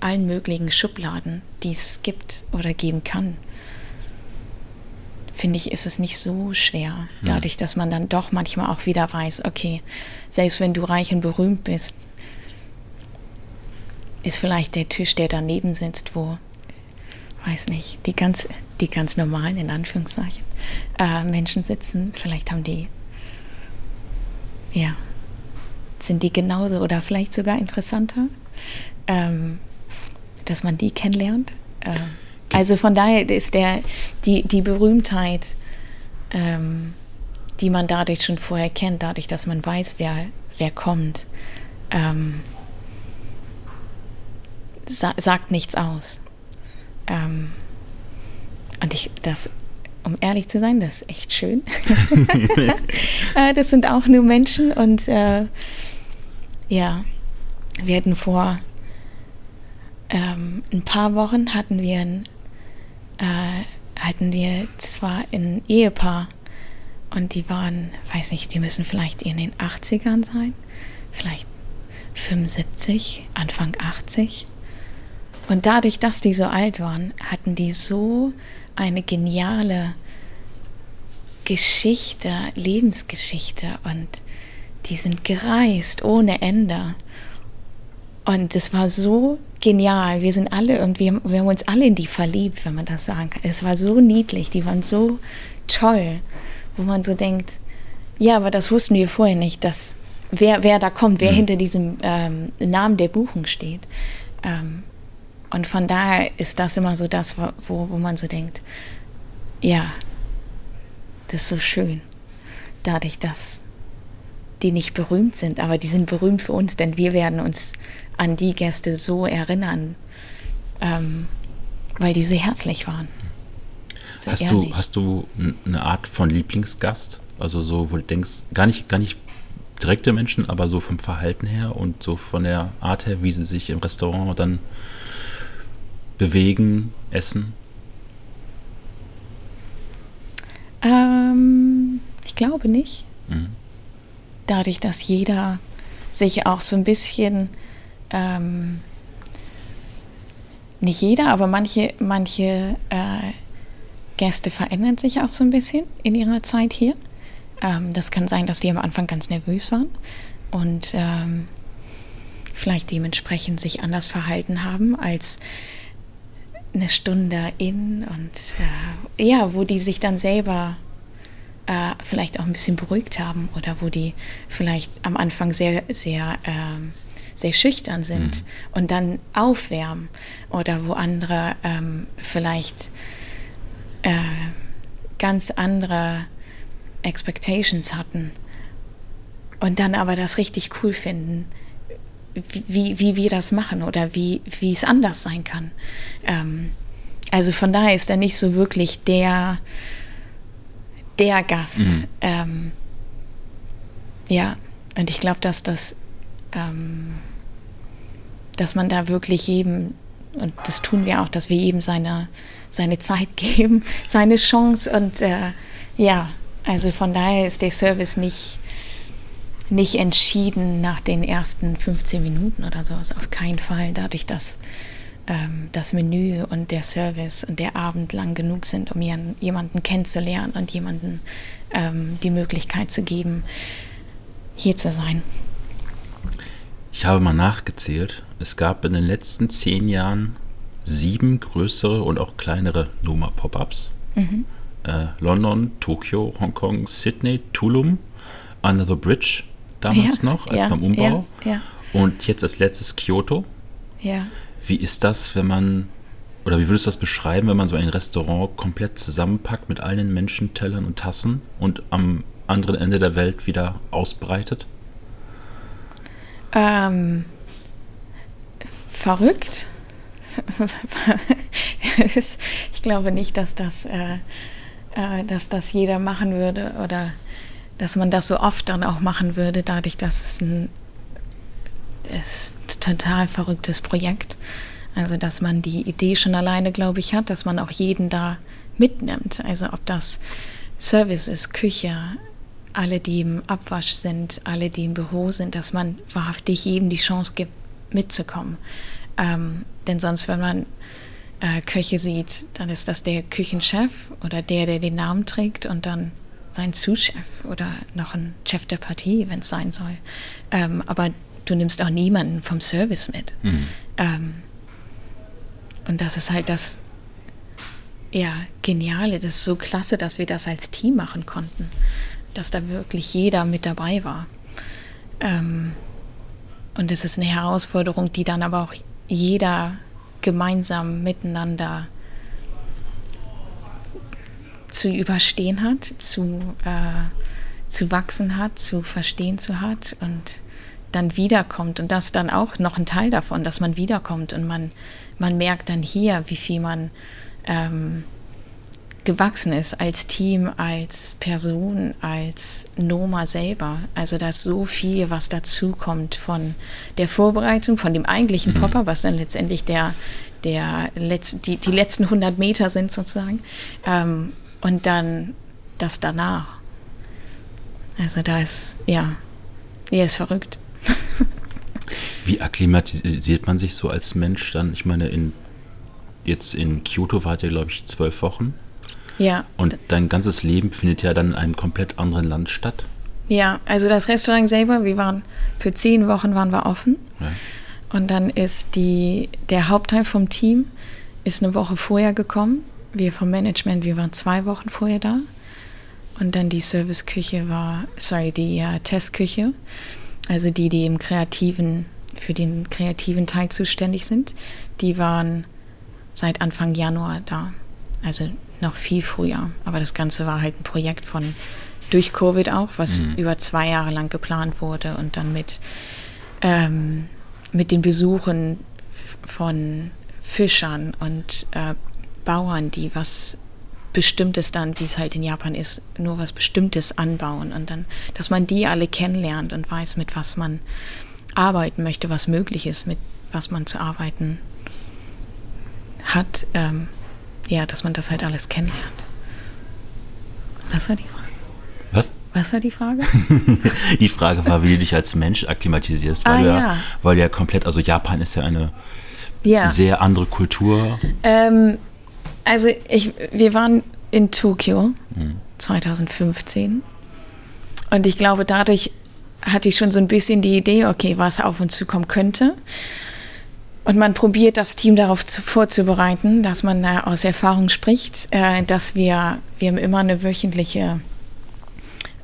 allen möglichen Schubladen, die es gibt oder geben kann, finde ich, ist es nicht so schwer. Dadurch, dass man dann doch manchmal auch wieder weiß, okay, selbst wenn du reich und berühmt bist, ist vielleicht der Tisch, der daneben sitzt, wo, weiß nicht, die ganz, die ganz normalen, in Anführungszeichen, äh, Menschen sitzen. Vielleicht haben die, ja, sind die genauso oder vielleicht sogar interessanter, ähm, dass man die kennenlernt. Ähm, also von daher ist der, die, die Berühmtheit, ähm, die man dadurch schon vorher kennt, dadurch, dass man weiß, wer, wer kommt, ähm, sa sagt nichts aus. Ähm, und ich, das, um ehrlich zu sein, das ist echt schön. [laughs] [laughs] äh, das sind auch nur Menschen und äh, ja, wir hatten vor ähm, ein paar Wochen hatten wir ein äh, hatten wir zwar ein Ehepaar und die waren, weiß nicht, die müssen vielleicht in den 80ern sein, vielleicht 75, Anfang 80. Und dadurch, dass die so alt waren, hatten die so eine geniale Geschichte, Lebensgeschichte und die sind gereist ohne Ende. Und es war so genial. Wir sind alle irgendwie, wir haben uns alle in die verliebt, wenn man das sagen kann. Es war so niedlich, die waren so toll, wo man so denkt, ja, aber das wussten wir vorher nicht, dass wer, wer da kommt, wer mhm. hinter diesem ähm, Namen der Buchung steht. Ähm, und von daher ist das immer so das, wo, wo man so denkt, ja, das ist so schön. Dadurch, dass die nicht berühmt sind, aber die sind berühmt für uns, denn wir werden uns an die Gäste so erinnern, ähm, weil die sehr herzlich waren. Sehr hast, du, hast du eine Art von Lieblingsgast? Also so, wo du denkst, gar nicht, gar nicht direkte Menschen, aber so vom Verhalten her und so von der Art her, wie sie sich im Restaurant dann bewegen, essen? Ähm, ich glaube nicht. Mhm. Dadurch, dass jeder sich auch so ein bisschen ähm, nicht jeder, aber manche, manche äh, Gäste verändern sich auch so ein bisschen in ihrer Zeit hier. Ähm, das kann sein, dass die am Anfang ganz nervös waren und ähm, vielleicht dementsprechend sich anders verhalten haben als eine Stunde in und äh, ja, wo die sich dann selber äh, vielleicht auch ein bisschen beruhigt haben oder wo die vielleicht am Anfang sehr, sehr ähm, sehr schüchtern sind mhm. und dann aufwärmen oder wo andere ähm, vielleicht äh, ganz andere Expectations hatten und dann aber das richtig cool finden, wie, wie wir das machen oder wie, wie es anders sein kann. Ähm, also von daher ist er nicht so wirklich der, der Gast. Mhm. Ähm, ja, und ich glaube, dass das, ähm, dass man da wirklich jedem, und das tun wir auch, dass wir jedem seine, seine Zeit [laughs] geben, seine Chance und äh, ja, also von daher ist der Service nicht, nicht entschieden nach den ersten 15 Minuten oder sowas. Auf keinen Fall. Dadurch, dass ähm, das Menü und der Service und der Abend lang genug sind, um jemanden kennenzulernen und jemanden ähm, die Möglichkeit zu geben, hier zu sein. Ich habe mal nachgezählt. Es gab in den letzten zehn Jahren sieben größere und auch kleinere Noma Pop-ups. Mhm. Äh, London, Tokio, Hongkong, Sydney, Tulum, Under the Bridge damals ja, noch, als ja, beim Umbau. Ja, und jetzt als letztes Kyoto. Wie ist das, wenn man, oder wie würdest du das beschreiben, wenn man so ein Restaurant komplett zusammenpackt mit allen Menschen, Tellern und Tassen und am anderen Ende der Welt wieder ausbreitet? Ähm, verrückt. [laughs] ich glaube nicht, dass das, äh, äh, dass das jeder machen würde oder dass man das so oft dann auch machen würde, dadurch, dass es ein ist total verrücktes Projekt. Also, dass man die Idee schon alleine, glaube ich, hat, dass man auch jeden da mitnimmt. Also, ob das Service ist, Küche, alle, die im Abwasch sind, alle, die im Büro sind, dass man wahrhaftig jedem die Chance gibt, mitzukommen. Ähm, denn sonst, wenn man äh, Köche sieht, dann ist das der Küchenchef oder der, der den Namen trägt und dann sein Zuschef oder noch ein Chef der Partie, wenn es sein soll. Ähm, aber du nimmst auch niemanden vom Service mit. Mhm. Ähm, und das ist halt das ja, Geniale, das ist so klasse, dass wir das als Team machen konnten, dass da wirklich jeder mit dabei war. Ähm, und es ist eine Herausforderung, die dann aber auch jeder gemeinsam miteinander zu überstehen hat, zu, äh, zu wachsen hat, zu verstehen zu hat und dann wiederkommt und das dann auch noch ein Teil davon, dass man wiederkommt und man, man merkt dann hier, wie viel man ähm, gewachsen ist als Team, als Person, als Noma selber. Also da ist so viel, was dazu kommt von der Vorbereitung, von dem eigentlichen mhm. Popper, was dann letztendlich der, der Letz-, die, die letzten 100 Meter sind sozusagen. Ähm, und dann das danach. Also da ist, ja, er ist verrückt. Wie akklimatisiert man sich so als Mensch dann? Ich meine, in, jetzt in Kyoto wart ihr, glaube ich, zwölf Wochen. Ja. Und dein ganzes Leben findet ja dann in einem komplett anderen Land statt. Ja, also das Restaurant selber, wir waren für zehn Wochen waren wir offen. Ja. Und dann ist die, der Hauptteil vom Team ist eine Woche vorher gekommen. Wir vom Management, wir waren zwei Wochen vorher da. Und dann die Serviceküche war, sorry, die uh, Testküche also die, die im kreativen, für den kreativen Teil zuständig sind, die waren seit Anfang Januar da. Also noch viel früher. Aber das Ganze war halt ein Projekt von durch Covid auch, was mhm. über zwei Jahre lang geplant wurde und dann mit, ähm, mit den Besuchen von Fischern und äh, Bauern, die was Bestimmtes dann, wie es halt in Japan ist, nur was Bestimmtes anbauen und dann, dass man die alle kennenlernt und weiß, mit was man arbeiten möchte, was möglich ist, mit was man zu arbeiten hat, ähm, ja, dass man das halt alles kennenlernt. Was war die Frage? Was? Was war die Frage? [laughs] die Frage war, wie du dich als Mensch akklimatisierst, weil, ah, ja. ja. weil ja komplett, also Japan ist ja eine ja. sehr andere Kultur. Ähm, also ich, wir waren in Tokio mhm. 2015 und ich glaube, dadurch hatte ich schon so ein bisschen die Idee, okay, was auf uns zukommen könnte. Und man probiert das Team darauf zu, vorzubereiten, dass man äh, aus Erfahrung spricht, äh, dass wir, wir haben immer eine wöchentliche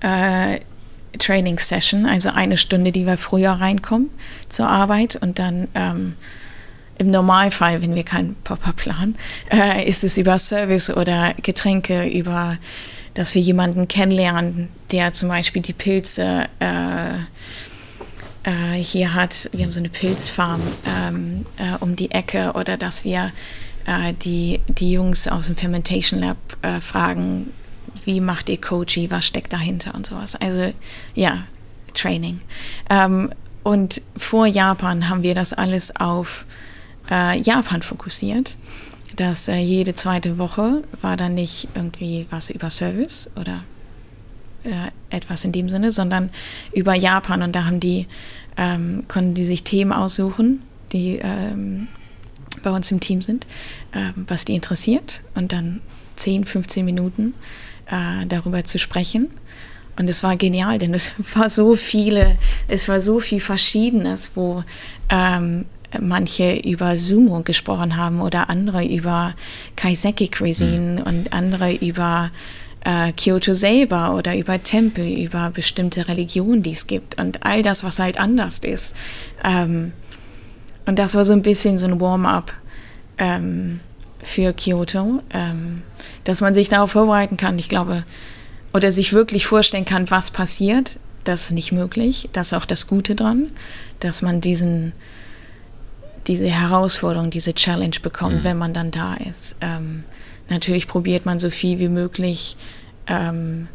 äh, Training Session, also eine Stunde, die wir früher reinkommen zur Arbeit und dann ähm, im Normalfall, wenn wir keinen Pop-up planen, äh, ist es über Service oder Getränke, über, dass wir jemanden kennenlernen, der zum Beispiel die Pilze äh, äh, hier hat. Wir haben so eine Pilzfarm ähm, äh, um die Ecke oder dass wir äh, die, die Jungs aus dem Fermentation Lab äh, fragen, wie macht ihr Koji, was steckt dahinter und sowas. Also ja, Training. Ähm, und vor Japan haben wir das alles auf äh, Japan fokussiert. Dass äh, jede zweite Woche war dann nicht irgendwie was über Service oder äh, etwas in dem Sinne, sondern über Japan. Und da haben die, ähm, konnten die sich Themen aussuchen, die ähm, bei uns im Team sind, ähm, was die interessiert. Und dann 10, 15 Minuten äh, darüber zu sprechen. Und es war genial, denn es [laughs] war so viele, es war so viel Verschiedenes, wo ähm, manche über Sumo gesprochen haben oder andere über Kaiseki Cuisine mhm. und andere über äh, Kyoto selber oder über Tempel, über bestimmte Religionen, die es gibt und all das, was halt anders ist. Ähm, und das war so ein bisschen so ein Warm-up ähm, für Kyoto, ähm, dass man sich darauf vorbereiten kann. Ich glaube, oder sich wirklich vorstellen kann, was passiert. Das ist nicht möglich. Das ist auch das Gute dran, dass man diesen diese Herausforderung, diese Challenge bekommt, mhm. wenn man dann da ist. Ähm, natürlich probiert man so viel wie möglich ähm,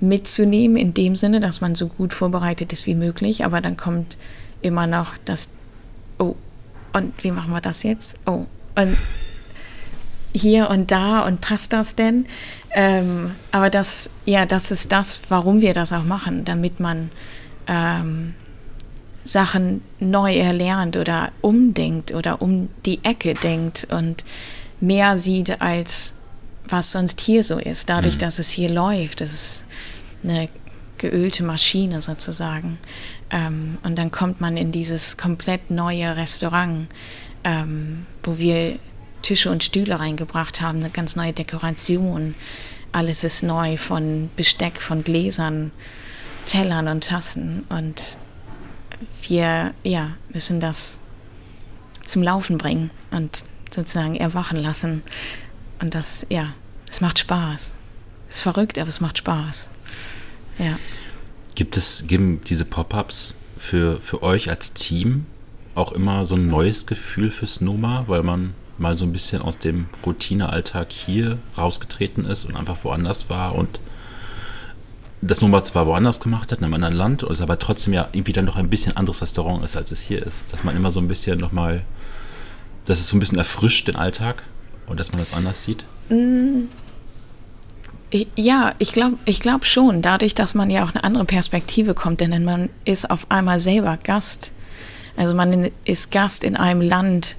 mitzunehmen, in dem Sinne, dass man so gut vorbereitet ist wie möglich, aber dann kommt immer noch das, oh, und wie machen wir das jetzt? Oh, und hier und da und passt das denn? Ähm, aber das, ja, das ist das, warum wir das auch machen, damit man ähm, Sachen neu erlernt oder umdenkt oder um die Ecke denkt und mehr sieht als was sonst hier so ist. Dadurch, mhm. dass es hier läuft, das ist eine geölte Maschine sozusagen. Ähm, und dann kommt man in dieses komplett neue Restaurant, ähm, wo wir Tische und Stühle reingebracht haben, eine ganz neue Dekoration. Alles ist neu von Besteck, von Gläsern, Tellern und Tassen. Und wir ja, müssen das zum Laufen bringen und sozusagen erwachen lassen. Und das, ja, es macht Spaß. Es ist verrückt, aber es macht Spaß. Ja. Gibt es, geben diese Pop-ups für, für euch als Team auch immer so ein neues Gefühl fürs Noma, weil man mal so ein bisschen aus dem Routinealltag hier rausgetreten ist und einfach woanders war und das Nummer zwar woanders gemacht hat, in einem anderen Land, ist aber trotzdem ja irgendwie dann doch ein bisschen anderes Restaurant ist, als es hier ist. Dass man immer so ein bisschen nochmal, dass es so ein bisschen erfrischt den Alltag und dass man das anders sieht? Mm. Ja, ich glaube ich glaub schon, dadurch, dass man ja auch eine andere Perspektive kommt, denn man ist auf einmal selber Gast. Also man ist Gast in einem Land,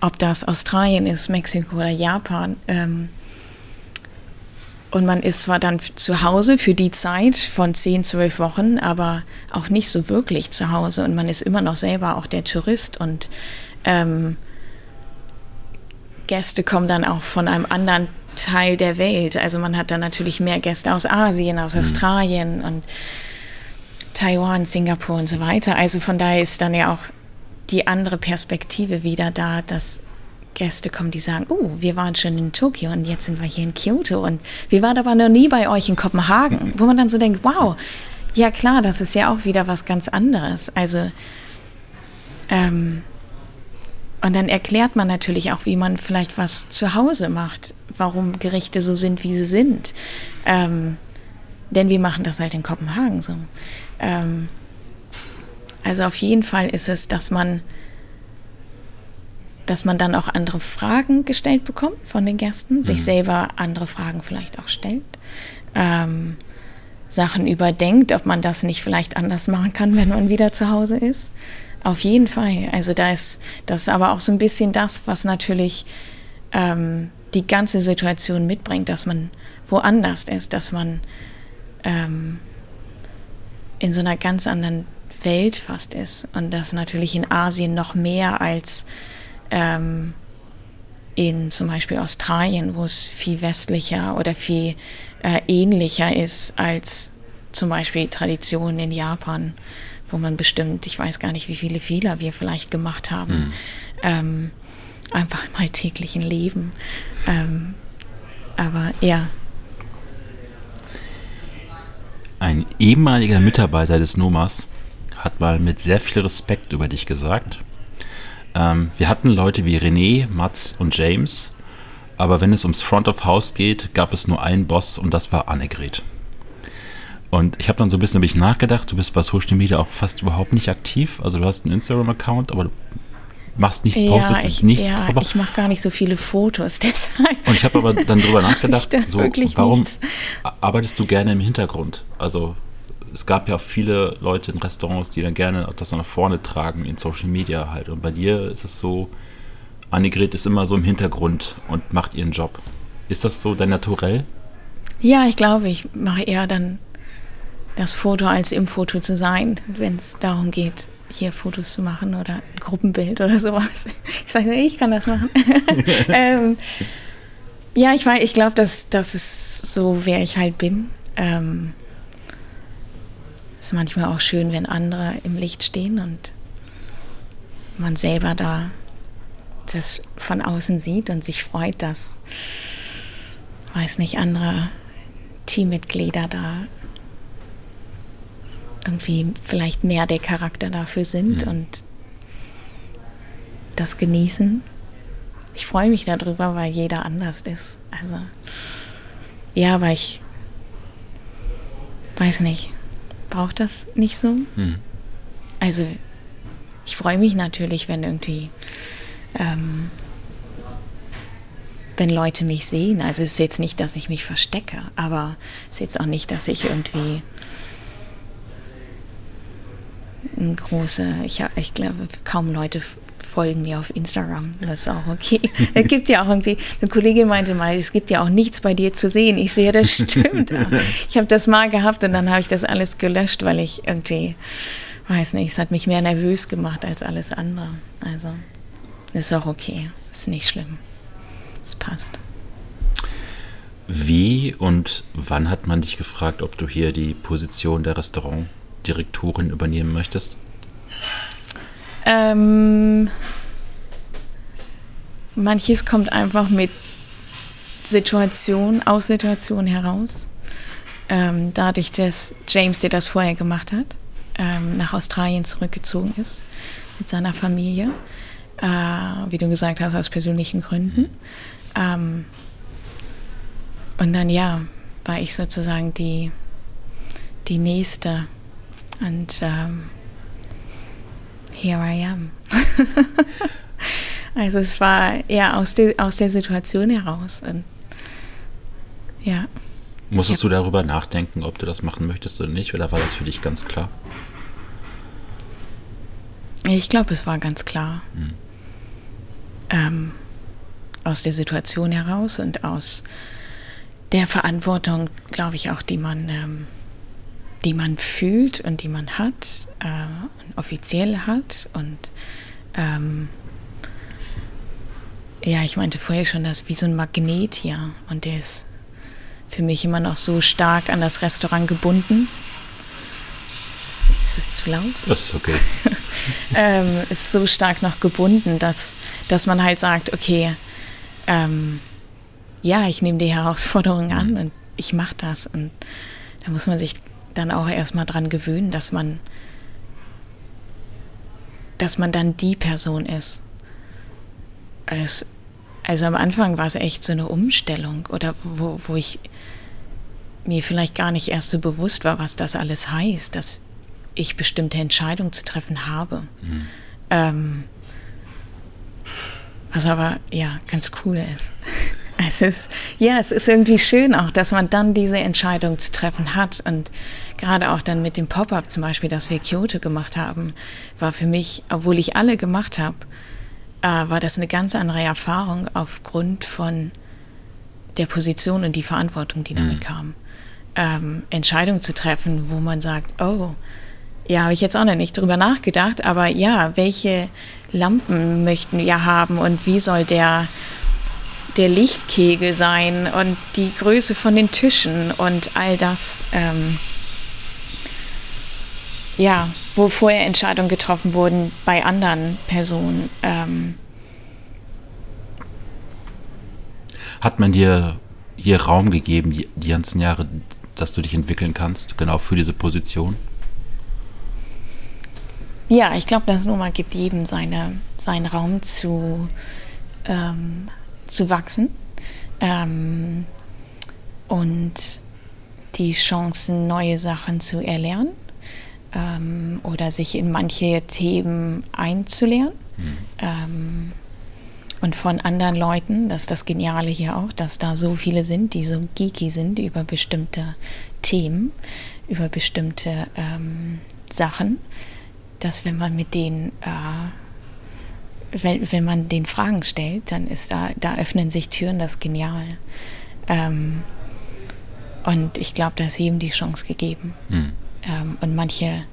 ob das Australien ist, Mexiko oder Japan. Ähm, und man ist zwar dann zu Hause für die Zeit von 10, 12 Wochen, aber auch nicht so wirklich zu Hause. Und man ist immer noch selber auch der Tourist. Und ähm, Gäste kommen dann auch von einem anderen Teil der Welt. Also man hat dann natürlich mehr Gäste aus Asien, aus mhm. Australien und Taiwan, Singapur und so weiter. Also von daher ist dann ja auch die andere Perspektive wieder da, dass Gäste kommen, die sagen, oh, wir waren schon in Tokio und jetzt sind wir hier in Kyoto und wir waren aber noch nie bei euch in Kopenhagen, wo man dann so denkt, wow, ja klar, das ist ja auch wieder was ganz anderes. Also, ähm, und dann erklärt man natürlich auch, wie man vielleicht was zu Hause macht, warum Gerichte so sind, wie sie sind. Ähm, denn wir machen das halt in Kopenhagen so. Ähm, also auf jeden Fall ist es, dass man dass man dann auch andere Fragen gestellt bekommt von den Gästen, mhm. sich selber andere Fragen vielleicht auch stellt, ähm, Sachen überdenkt, ob man das nicht vielleicht anders machen kann, wenn man wieder zu Hause ist. Auf jeden Fall. Also da ist das ist aber auch so ein bisschen das, was natürlich ähm, die ganze Situation mitbringt, dass man woanders ist, dass man ähm, in so einer ganz anderen Welt fast ist und das natürlich in Asien noch mehr als ähm, in zum Beispiel Australien, wo es viel westlicher oder viel äh, ähnlicher ist als zum Beispiel Traditionen in Japan, wo man bestimmt, ich weiß gar nicht, wie viele Fehler wir vielleicht gemacht haben, mhm. ähm, einfach im alltäglichen Leben. Ähm, aber ja. Ein ehemaliger Mitarbeiter des Nomas hat mal mit sehr viel Respekt über dich gesagt. Ähm, wir hatten Leute wie René, Mats und James, aber wenn es ums Front of House geht, gab es nur einen Boss und das war Annegret. Und ich habe dann so ein bisschen dich nachgedacht. Du bist bei Social Media auch fast überhaupt nicht aktiv. Also du hast einen Instagram-Account, aber du machst nichts, ja, postest ich, nichts ja, drüber. Ich mache gar nicht so viele Fotos, [laughs] deshalb. Und ich habe aber dann drüber [laughs] nachgedacht, so, warum nichts. arbeitest du gerne im Hintergrund? Also es gab ja viele Leute in Restaurants, die dann gerne das nach vorne tragen in Social Media halt. Und bei dir ist es so, Annegret ist immer so im Hintergrund und macht ihren Job. Ist das so dein Naturell? Ja, ich glaube, ich mache eher dann das Foto als im Foto zu sein, wenn es darum geht, hier Fotos zu machen oder ein Gruppenbild oder sowas. Ich sage, ich kann das machen. [laughs] ähm, ja, ich ich glaube, dass das ist so, wer ich halt bin. Ähm, ist manchmal auch schön, wenn andere im Licht stehen und man selber da das von außen sieht und sich freut, dass, weiß nicht, andere Teammitglieder da irgendwie vielleicht mehr der Charakter dafür sind mhm. und das genießen. Ich freue mich darüber, weil jeder anders ist. Also, ja, aber ich weiß nicht, braucht das nicht so? Mhm. Also, ich freue mich natürlich, wenn irgendwie, ähm, wenn Leute mich sehen. Also, es ist jetzt nicht, dass ich mich verstecke, aber es ist jetzt auch nicht, dass ich irgendwie ein große, ich, ich glaube, kaum Leute folgen mir auf Instagram. Das ist auch okay. [laughs] Es gibt ja auch irgendwie, eine Kollegin meinte mal, es gibt ja auch nichts bei dir zu sehen. Ich sehe, das stimmt. [laughs] ich habe das mal gehabt und dann habe ich das alles gelöscht, weil ich irgendwie, weiß nicht, es hat mich mehr nervös gemacht als alles andere. Also, ist auch okay. Ist nicht schlimm. Es passt. Wie und wann hat man dich gefragt, ob du hier die Position der Restaurant Direktorin übernehmen möchtest? Ähm, manches kommt einfach mit Situation, aus Situation heraus. Ähm, dadurch, dass James, der das vorher gemacht hat, ähm, nach Australien zurückgezogen ist mit seiner Familie, äh, wie du gesagt hast, aus persönlichen Gründen. Ähm, und dann ja, war ich sozusagen die, die nächste und um, here I am. [laughs] also es war eher aus, de, aus der Situation heraus. Und, ja. Musstest du darüber nachdenken, ob du das machen möchtest oder nicht, oder war das für dich ganz klar? Ich glaube, es war ganz klar. Hm. Ähm, aus der Situation heraus und aus der Verantwortung, glaube ich auch, die man ähm, die man fühlt und die man hat äh, und offiziell hat. Und ähm, ja, ich meinte vorher schon, das ist wie so ein Magnet hier und der ist für mich immer noch so stark an das Restaurant gebunden. Ist es zu laut? Das ist okay. [laughs] ähm, ist so stark noch gebunden, dass, dass man halt sagt, okay, ähm, ja, ich nehme die Herausforderung an mhm. und ich mache das. Und da muss man sich dann auch erstmal dran gewöhnen, dass man, dass man dann die Person ist. Es, also am Anfang war es echt so eine Umstellung oder wo, wo ich mir vielleicht gar nicht erst so bewusst war, was das alles heißt, dass ich bestimmte Entscheidungen zu treffen habe. Mhm. Ähm, was aber ja ganz cool ist. [laughs] Es ist, ja, es ist irgendwie schön auch, dass man dann diese Entscheidung zu treffen hat. Und gerade auch dann mit dem Pop-up zum Beispiel, das wir Kyoto gemacht haben, war für mich, obwohl ich alle gemacht habe, äh, war das eine ganz andere Erfahrung aufgrund von der Position und die Verantwortung, die damit mhm. kam. Ähm, Entscheidungen zu treffen, wo man sagt, oh, ja, habe ich jetzt auch noch nicht drüber nachgedacht, aber ja, welche Lampen möchten wir haben und wie soll der der Lichtkegel sein und die Größe von den Tischen und all das. Ähm, ja, wo vorher Entscheidungen getroffen wurden bei anderen Personen. Ähm, Hat man dir hier Raum gegeben, die, die ganzen Jahre, dass du dich entwickeln kannst, genau für diese Position? Ja, ich glaube, das Nummer gibt jedem seine, seinen Raum zu, ähm, zu wachsen ähm, und die Chancen, neue Sachen zu erlernen ähm, oder sich in manche Themen einzulernen. Mhm. Ähm, und von anderen Leuten, das ist das Geniale hier auch, dass da so viele sind, die so geeky sind über bestimmte Themen, über bestimmte ähm, Sachen, dass wenn man mit denen, äh, wenn, wenn man den Fragen stellt, dann ist da, da öffnen sich Türen, das ist genial. Ähm, und ich glaube, da ist jedem die Chance gegeben. Mhm. Ähm, und manche,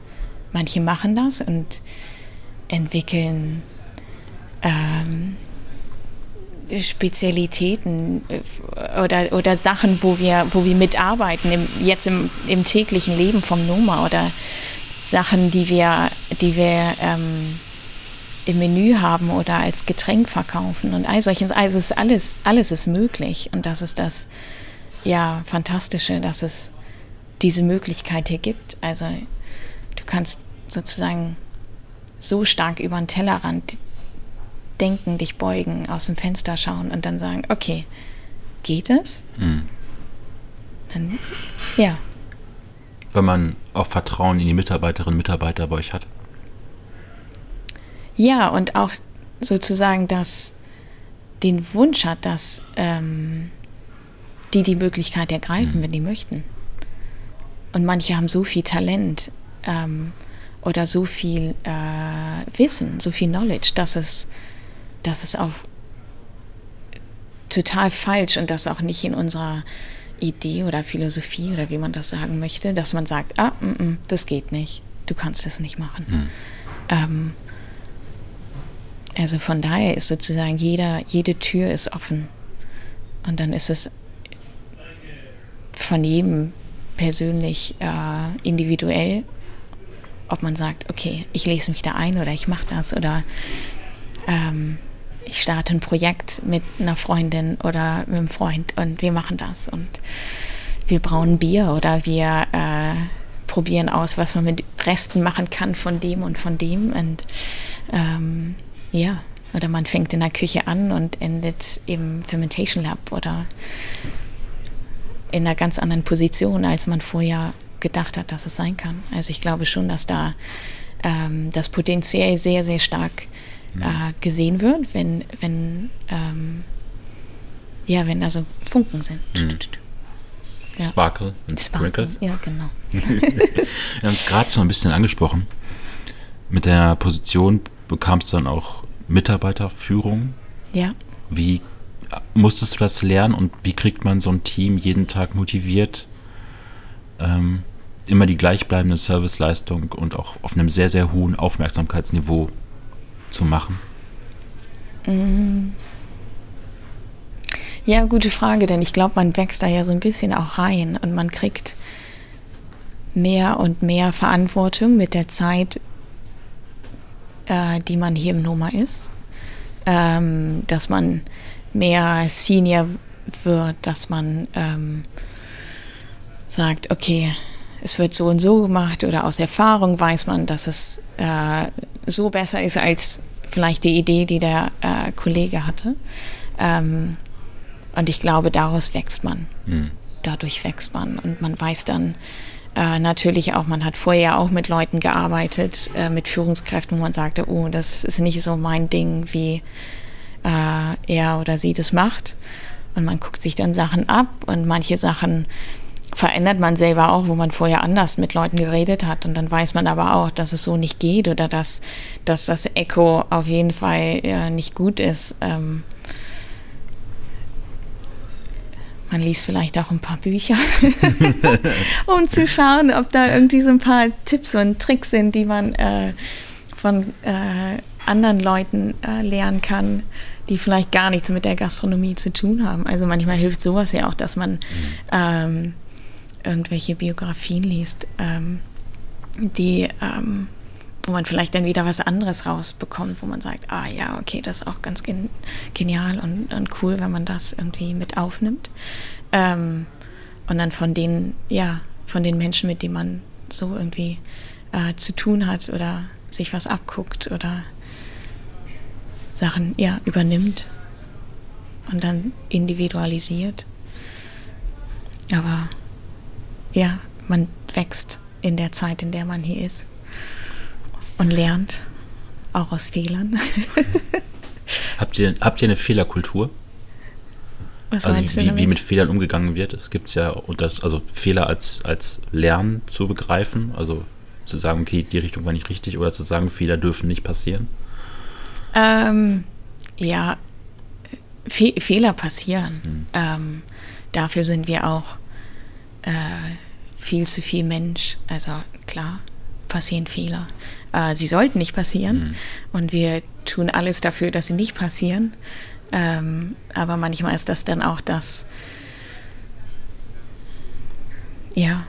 manche machen das und entwickeln ähm, Spezialitäten äh, oder, oder Sachen, wo wir, wo wir mitarbeiten, im, jetzt im, im täglichen Leben vom Noma oder Sachen, die wir, die wir ähm, im Menü haben oder als Getränk verkaufen und all solches. Also ist alles, alles ist möglich und das ist das ja Fantastische, dass es diese Möglichkeit hier gibt. Also du kannst sozusagen so stark über den Tellerrand denken, dich beugen, aus dem Fenster schauen und dann sagen, okay, geht es? Mhm. Dann, ja. Wenn man auch Vertrauen in die Mitarbeiterinnen und Mitarbeiter bei euch hat? Ja, und auch sozusagen das, den Wunsch hat, dass ähm, die die Möglichkeit ergreifen, mhm. wenn die möchten. Und manche haben so viel Talent ähm, oder so viel äh, Wissen, so viel Knowledge, dass es das ist auch total falsch und das auch nicht in unserer Idee oder Philosophie oder wie man das sagen möchte, dass man sagt, ah, m mm, -m, mm, das geht nicht, du kannst das nicht machen. Hm. Ähm, also von daher ist sozusagen jeder, jede Tür ist offen. Und dann ist es von jedem persönlich äh, individuell, ob man sagt, okay, ich lese mich da ein oder ich mache das oder ähm, ich starte ein Projekt mit einer Freundin oder mit einem Freund und wir machen das und wir brauen Bier oder wir äh, probieren aus, was man mit Resten machen kann von dem und von dem und ähm, ja, oder man fängt in der Küche an und endet im Fermentation Lab oder in einer ganz anderen Position, als man vorher gedacht hat, dass es sein kann. Also ich glaube schon, dass da ähm, das Potenzial sehr, sehr stark äh, gesehen wird, wenn, wenn, ähm, ja, wenn da so Funken sind. Mhm. Ja. Sparkle und Sparkle, Sprinkles. Ja, genau. [laughs] Wir haben es gerade schon ein bisschen angesprochen. Mit der Position bekamst du dann auch Mitarbeiterführung. Ja. Wie musstest du das lernen und wie kriegt man so ein Team jeden Tag motiviert, ähm, immer die gleichbleibende Serviceleistung und auch auf einem sehr, sehr hohen Aufmerksamkeitsniveau zu machen? Mhm. Ja, gute Frage, denn ich glaube, man wächst da ja so ein bisschen auch rein und man kriegt mehr und mehr Verantwortung mit der Zeit, äh, die man hier im Noma ist. Ähm, dass man mehr Senior wird, dass man ähm, sagt, okay, es wird so und so gemacht oder aus Erfahrung weiß man, dass es äh, so besser ist als vielleicht die Idee, die der äh, Kollege hatte. Ähm, und ich glaube, daraus wächst man. Mhm. Dadurch wächst man. Und man weiß dann äh, natürlich auch, man hat vorher auch mit Leuten gearbeitet, äh, mit Führungskräften, wo man sagte, oh, das ist nicht so mein Ding, wie äh, er oder sie das macht. Und man guckt sich dann Sachen ab und manche Sachen verändert man selber auch, wo man vorher anders mit Leuten geredet hat. Und dann weiß man aber auch, dass es so nicht geht oder dass, dass das Echo auf jeden Fall äh, nicht gut ist. Ähm man liest vielleicht auch ein paar Bücher, [laughs] um zu schauen, ob da irgendwie so ein paar Tipps und Tricks sind, die man äh, von äh, anderen Leuten äh, lernen kann, die vielleicht gar nichts mit der Gastronomie zu tun haben. Also manchmal hilft sowas ja auch, dass man ähm, irgendwelche Biografien liest. Ähm, die, ähm, wo man vielleicht dann wieder was anderes rausbekommt, wo man sagt, ah ja, okay, das ist auch ganz gen genial und, und, cool, wenn man das irgendwie mit aufnimmt. Ähm, und dann von den, ja, von den Menschen, mit denen man so irgendwie äh, zu tun hat oder sich was abguckt oder Sachen ja übernimmt und dann individualisiert. Aber ja, man wächst in der Zeit, in der man hier ist und lernt auch aus Fehlern. [laughs] habt, ihr, habt ihr eine Fehlerkultur? Was also wie, wie mit Fehlern umgegangen wird. Es gibt ja also Fehler als, als Lernen zu begreifen, also zu sagen, okay, die Richtung war nicht richtig oder zu sagen, Fehler dürfen nicht passieren. Ähm, ja, Fe Fehler passieren. Hm. Ähm, dafür sind wir auch äh, viel zu viel Mensch. Also klar, passieren Fehler. Äh, sie sollten nicht passieren hm. und wir tun alles dafür, dass sie nicht passieren. Ähm, aber manchmal ist das dann auch das, ja,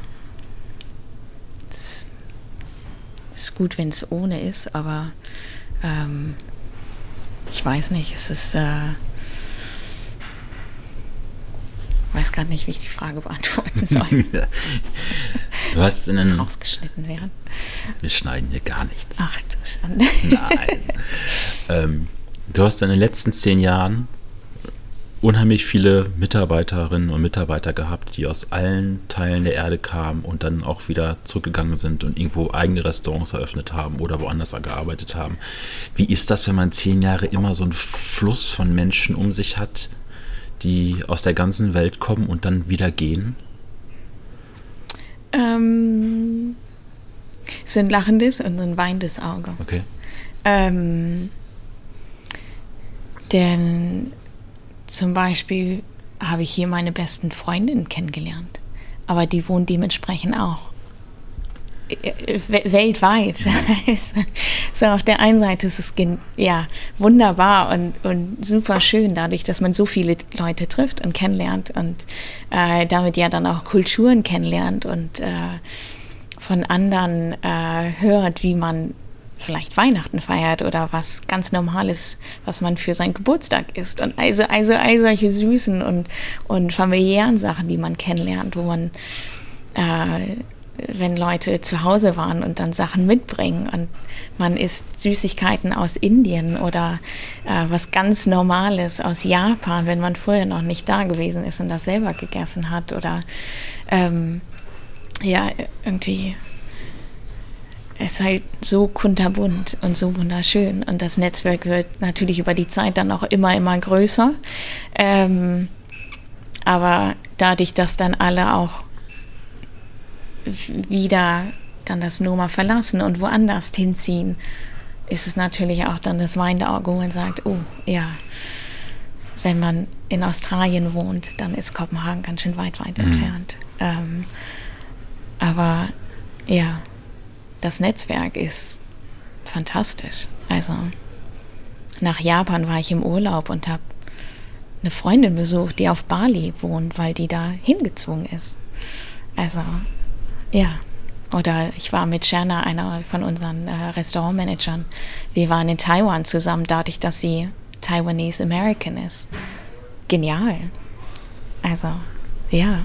es ist gut, wenn es ohne ist, aber ähm, ich weiß nicht, es ist, äh, ich weiß gerade nicht, wie ich die Frage beantworten soll. du hast in einem, rausgeschnitten werden. Wir schneiden hier gar nichts. Ach du Schande. Nein. ähm, du hast in den letzten zehn Jahren unheimlich viele Mitarbeiterinnen und Mitarbeiter gehabt, die aus allen Teilen der Erde kamen und dann auch wieder zurückgegangen sind und irgendwo eigene Restaurants eröffnet haben oder woanders gearbeitet haben. Wie ist das, wenn man zehn Jahre immer so einen Fluss von Menschen um sich hat, die aus der ganzen Welt kommen und dann wieder gehen? Ähm, so ein lachendes und ein weinendes Auge. Okay. Ähm, denn zum Beispiel habe ich hier meine besten Freundinnen kennengelernt, aber die wohnen dementsprechend auch weltweit. [laughs] so auf der einen Seite ist es ja wunderbar und, und super schön dadurch, dass man so viele Leute trifft und kennenlernt und äh, damit ja dann auch Kulturen kennenlernt und äh, von anderen äh, hört, wie man vielleicht Weihnachten feiert oder was ganz Normales, was man für seinen Geburtstag isst. Und also, also all solche süßen und, und familiären Sachen, die man kennenlernt, wo man, äh, wenn Leute zu Hause waren und dann Sachen mitbringen und man isst Süßigkeiten aus Indien oder äh, was ganz Normales aus Japan, wenn man vorher noch nicht da gewesen ist und das selber gegessen hat oder ähm, ja, irgendwie es ist halt so kunterbunt und so wunderschön. Und das Netzwerk wird natürlich über die Zeit dann auch immer, immer größer. Ähm, aber dadurch, dass dann alle auch wieder dann das Noma verlassen und woanders hinziehen, ist es natürlich auch dann das weinende Auge, wo man sagt, oh ja, wenn man in Australien wohnt, dann ist Kopenhagen ganz schön weit, weit mhm. entfernt. Ähm, aber ja, das Netzwerk ist fantastisch. Also nach Japan war ich im Urlaub und habe eine Freundin besucht, die auf Bali wohnt, weil die da hingezwungen ist. Also ja. Oder ich war mit Sherna, einer von unseren äh, Restaurantmanagern. Wir waren in Taiwan zusammen, dadurch, dass sie Taiwanese American ist. Genial. Also, ja,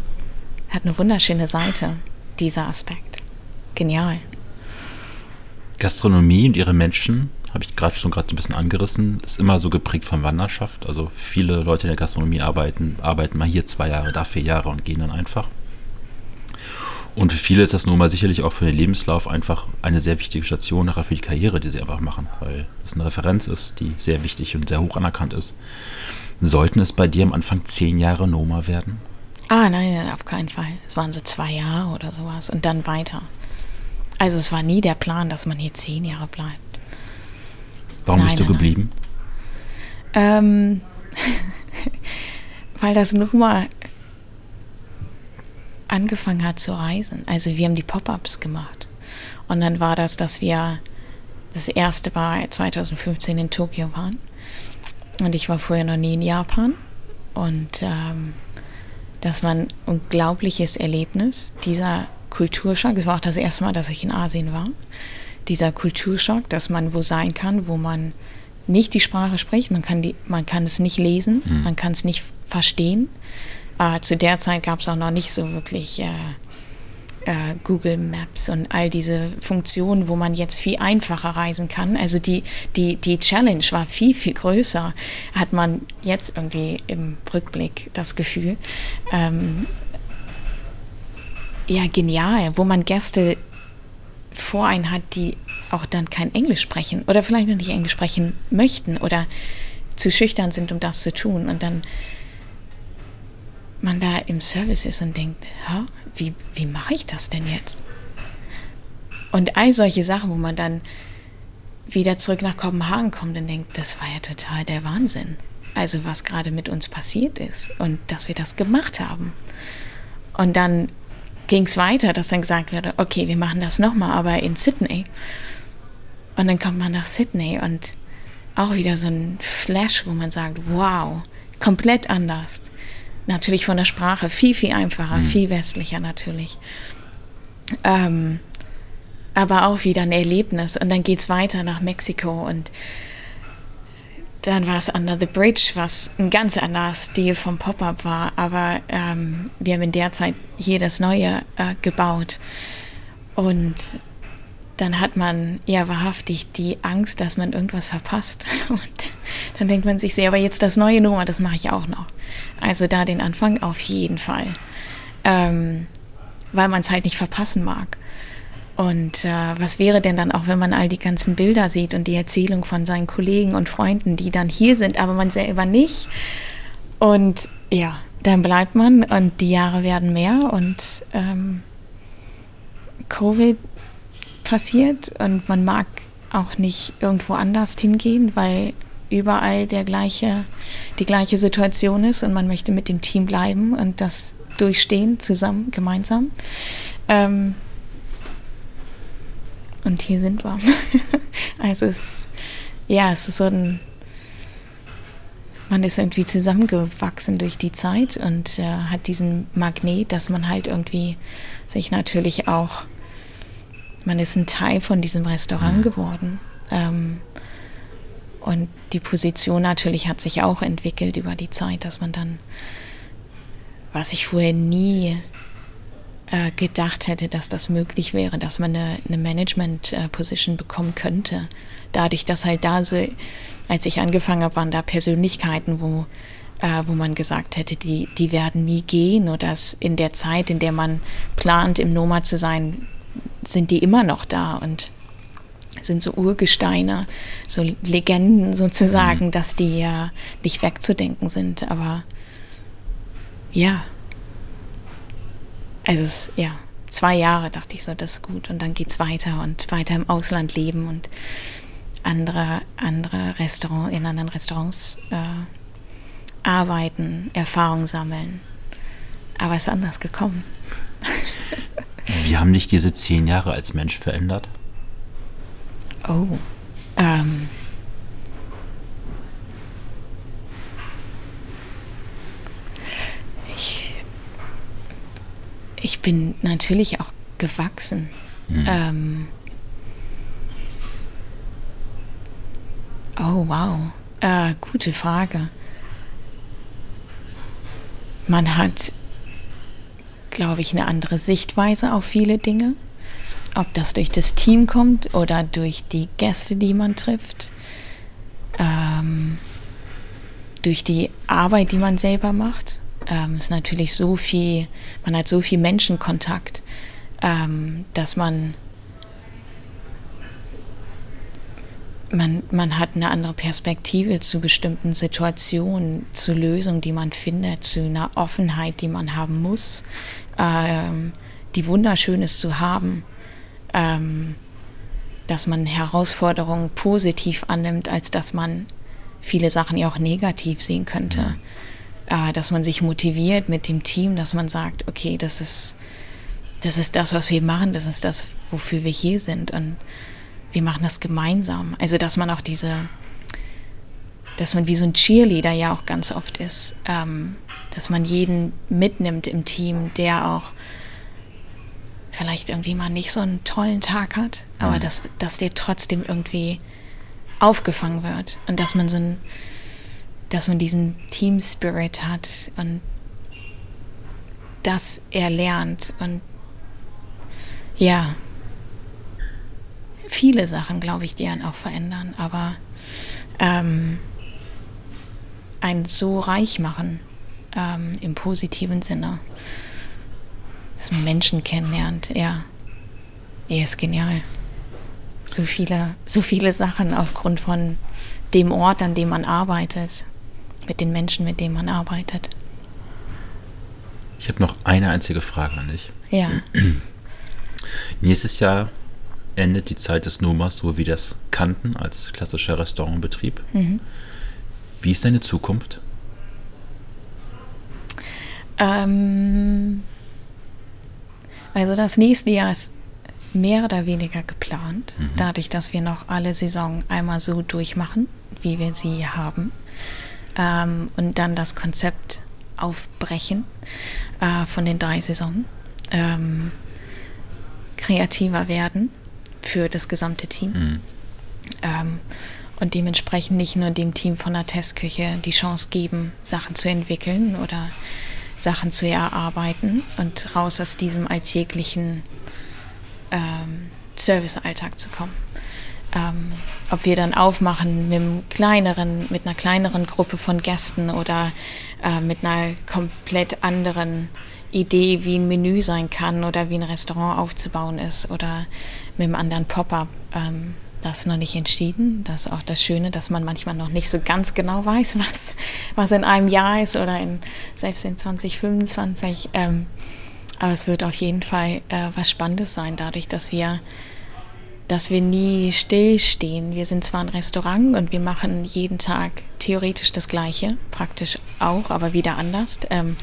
hat eine wunderschöne Seite, dieser Aspekt. Genial. Gastronomie und ihre Menschen, habe ich gerade schon gerade ein bisschen angerissen, ist immer so geprägt von Wanderschaft. Also viele Leute in der Gastronomie arbeiten, arbeiten mal hier zwei Jahre, da vier Jahre und gehen dann einfach. Und für viele ist das nun mal sicherlich auch für den Lebenslauf einfach eine sehr wichtige Station nachher für die Karriere, die sie einfach machen, weil es eine Referenz ist, die sehr wichtig und sehr hoch anerkannt ist. Sollten es bei dir am Anfang zehn Jahre Noma werden? Ah, nein, nein, auf keinen Fall. Es waren so zwei Jahre oder sowas und dann weiter. Also es war nie der Plan, dass man hier zehn Jahre bleibt. Warum nein, bist du nein, geblieben? Ähm, [laughs] weil das nochmal angefangen hat zu reisen. Also wir haben die Pop-ups gemacht. Und dann war das, dass wir das erste Mal 2015 in Tokio waren. Und ich war vorher noch nie in Japan. Und ähm, das war ein unglaubliches Erlebnis. Dieser Kulturschock. Es war auch das erste Mal, dass ich in Asien war. Dieser Kulturschock, dass man wo sein kann, wo man nicht die Sprache spricht, man kann, die, man kann es nicht lesen, mhm. man kann es nicht verstehen. Äh, zu der Zeit gab es auch noch nicht so wirklich äh, äh, Google Maps und all diese Funktionen, wo man jetzt viel einfacher reisen kann. Also die, die, die Challenge war viel, viel größer, hat man jetzt irgendwie im Rückblick das Gefühl. Ähm, ja, genial, wo man Gäste vor einen hat, die auch dann kein Englisch sprechen oder vielleicht noch nicht Englisch sprechen möchten oder zu schüchtern sind, um das zu tun. Und dann man da im Service ist und denkt, ha, wie, wie mache ich das denn jetzt? Und all solche Sachen, wo man dann wieder zurück nach Kopenhagen kommt und denkt, das war ja total der Wahnsinn. Also was gerade mit uns passiert ist und dass wir das gemacht haben. Und dann ging es weiter, dass dann gesagt wurde, okay, wir machen das nochmal, aber in Sydney. Und dann kommt man nach Sydney und auch wieder so ein Flash, wo man sagt, wow, komplett anders natürlich von der Sprache viel, viel einfacher, mhm. viel westlicher natürlich. Ähm, aber auch wieder ein Erlebnis. Und dann geht es weiter nach Mexiko und dann war es Under the Bridge, was ein ganz anderer Stil vom Pop-Up war. Aber ähm, wir haben in der Zeit hier das Neue äh, gebaut. Und dann hat man ja wahrhaftig die Angst, dass man irgendwas verpasst. [laughs] Und dann denkt man sich sehr, aber jetzt das neue Nummer, das mache ich auch noch. Also da den Anfang auf jeden Fall. Ähm, weil man es halt nicht verpassen mag. Und äh, was wäre denn dann auch, wenn man all die ganzen Bilder sieht und die Erzählung von seinen Kollegen und Freunden, die dann hier sind, aber man selber nicht? Und ja, dann bleibt man und die Jahre werden mehr und ähm, Covid passiert und man mag auch nicht irgendwo anders hingehen, weil überall der gleiche, die gleiche Situation ist und man möchte mit dem Team bleiben und das durchstehen, zusammen, gemeinsam. Ähm und hier sind wir. [laughs] also es, ja, es ist so ein, man ist irgendwie zusammengewachsen durch die Zeit und äh, hat diesen Magnet, dass man halt irgendwie sich natürlich auch man ist ein Teil von diesem Restaurant mhm. geworden. Ähm, und die Position natürlich hat sich auch entwickelt über die Zeit, dass man dann, was ich vorher nie äh, gedacht hätte, dass das möglich wäre, dass man eine, eine Management-Position bekommen könnte. Dadurch, dass halt da so, als ich angefangen habe, waren da Persönlichkeiten, wo, äh, wo man gesagt hätte, die, die werden nie gehen oder dass in der Zeit, in der man plant, im Noma zu sein, sind die immer noch da und sind so Urgesteine, so Legenden sozusagen, mhm. dass die ja nicht wegzudenken sind. Aber ja, also es, ja, zwei Jahre dachte ich so, das ist gut. Und dann geht es weiter und weiter im Ausland leben und andere, andere Restaurant, in anderen Restaurants äh, arbeiten, Erfahrung sammeln. Aber es ist anders gekommen. [laughs] Wie haben dich diese zehn Jahre als Mensch verändert? Oh. Ähm. Ich, ich bin natürlich auch gewachsen. Hm. Ähm. Oh, wow. Äh, gute Frage. Man hat glaube ich, eine andere Sichtweise auf viele Dinge. Ob das durch das Team kommt oder durch die Gäste, die man trifft. Ähm, durch die Arbeit, die man selber macht. Ähm, ist natürlich so viel, man hat so viel Menschenkontakt, ähm, dass man man, man hat eine andere Perspektive zu bestimmten Situationen, zu Lösungen, die man findet, zu einer Offenheit, die man haben muss, ähm, die wunderschön ist zu haben, ähm, dass man Herausforderungen positiv annimmt, als dass man viele Sachen ja auch negativ sehen könnte. Mhm. Äh, dass man sich motiviert mit dem Team, dass man sagt, okay, das ist, das ist das, was wir machen, das ist das, wofür wir hier sind. Und wir machen das gemeinsam. Also dass man auch diese, dass man wie so ein Cheerleader ja auch ganz oft ist, ähm, dass man jeden mitnimmt im Team, der auch vielleicht irgendwie mal nicht so einen tollen Tag hat, aber Mhm. dass, dass der trotzdem irgendwie aufgefangen wird und dass man so ein, dass man diesen Team Spirit hat und das er lernt und ja, viele Sachen, glaube ich, die einen auch verändern, aber ähm, einen so reich machen ähm, im positiven Sinne, dass man Menschen kennenlernt, ja, er ist genial. So viele, so viele Sachen aufgrund von dem Ort, an dem man arbeitet, mit den Menschen, mit denen man arbeitet. Ich habe noch eine einzige Frage an dich. Ja, Nächstes Jahr endet die Zeit des Nomas, so wie wir das kannten, als klassischer Restaurantbetrieb. Wie ist deine Zukunft? ähm, also das nächste Jahr ist mehr oder weniger geplant, dadurch, dass wir noch alle Saison einmal so durchmachen, wie wir sie haben. Ähm, und dann das Konzept aufbrechen äh, von den drei Saisonen. Ähm, kreativer werden für das gesamte Team. Mhm. Ähm, und dementsprechend nicht nur dem Team von der Testküche die Chance geben, Sachen zu entwickeln oder Sachen zu erarbeiten und raus aus diesem alltäglichen ähm, Servicealltag zu kommen. Ähm, ob wir dann aufmachen mit, einem kleineren, mit einer kleineren Gruppe von Gästen oder äh, mit einer komplett anderen Idee, wie ein Menü sein kann oder wie ein Restaurant aufzubauen ist oder mit einem anderen Pop-up. Ähm, das ist noch nicht entschieden. Das ist auch das Schöne, dass man manchmal noch nicht so ganz genau weiß, [laughs] was, was in einem Jahr ist oder in, selbst in 2025. Ähm, aber es wird auf jeden Fall äh, was Spannendes sein, dadurch, dass wir dass wir nie stillstehen. Wir sind zwar ein Restaurant und wir machen jeden Tag theoretisch das Gleiche, praktisch auch, aber wieder anders. Ähm,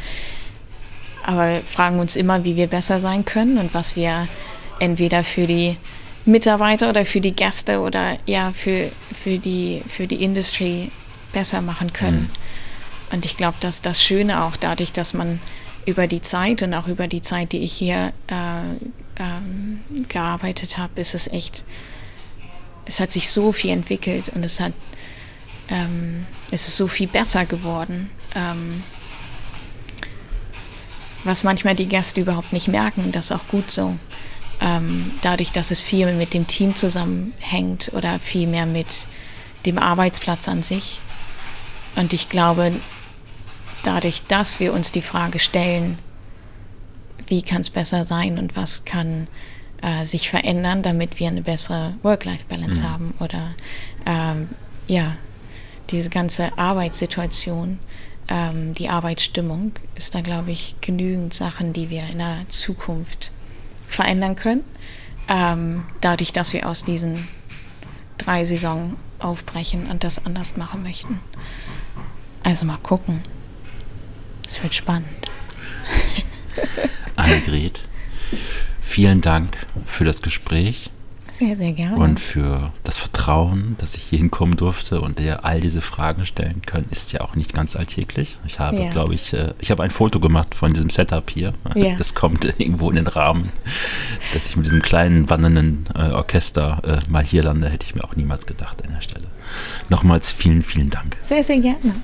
aber fragen uns immer, wie wir besser sein können und was wir entweder für die Mitarbeiter oder für die Gäste oder ja für, für, die, für die Industry besser machen können. Und ich glaube, dass das Schöne auch dadurch, dass man über die Zeit und auch über die Zeit, die ich hier äh, ähm, gearbeitet habe, ist es echt, es hat sich so viel entwickelt und es hat, ähm, es ist so viel besser geworden, ähm, was manchmal die Gäste überhaupt nicht merken und das ist auch gut so. Ähm, dadurch, dass es viel mit dem Team zusammenhängt oder viel mehr mit dem Arbeitsplatz an sich. Und ich glaube, dadurch, dass wir uns die Frage stellen, wie kann es besser sein und was kann äh, sich verändern, damit wir eine bessere Work-Life-Balance Mhm. haben oder ähm, ja, diese ganze Arbeitssituation, ähm, die Arbeitsstimmung, ist da, glaube ich, genügend Sachen, die wir in der Zukunft verändern können, ähm, dadurch, dass wir aus diesen drei Saisonen aufbrechen und das anders machen möchten. Also mal gucken. Es wird spannend. Annegret, vielen Dank für das Gespräch Sehr, sehr gerne. und für das Vertrauen, dass ich hier hinkommen durfte und dir all diese Fragen stellen können, ist ja auch nicht ganz alltäglich. Ich habe, Ja. glaube ich, äh, ich habe ein Foto gemacht von diesem Setup hier. Ja. Das kommt [laughs] irgendwo in den Rahmen. Dass ich mit diesem kleinen wandernden äh, Orchester äh, mal hier lande, hätte ich mir auch niemals gedacht an der Stelle. Nochmals vielen, vielen Dank. sehr, sehr gerne.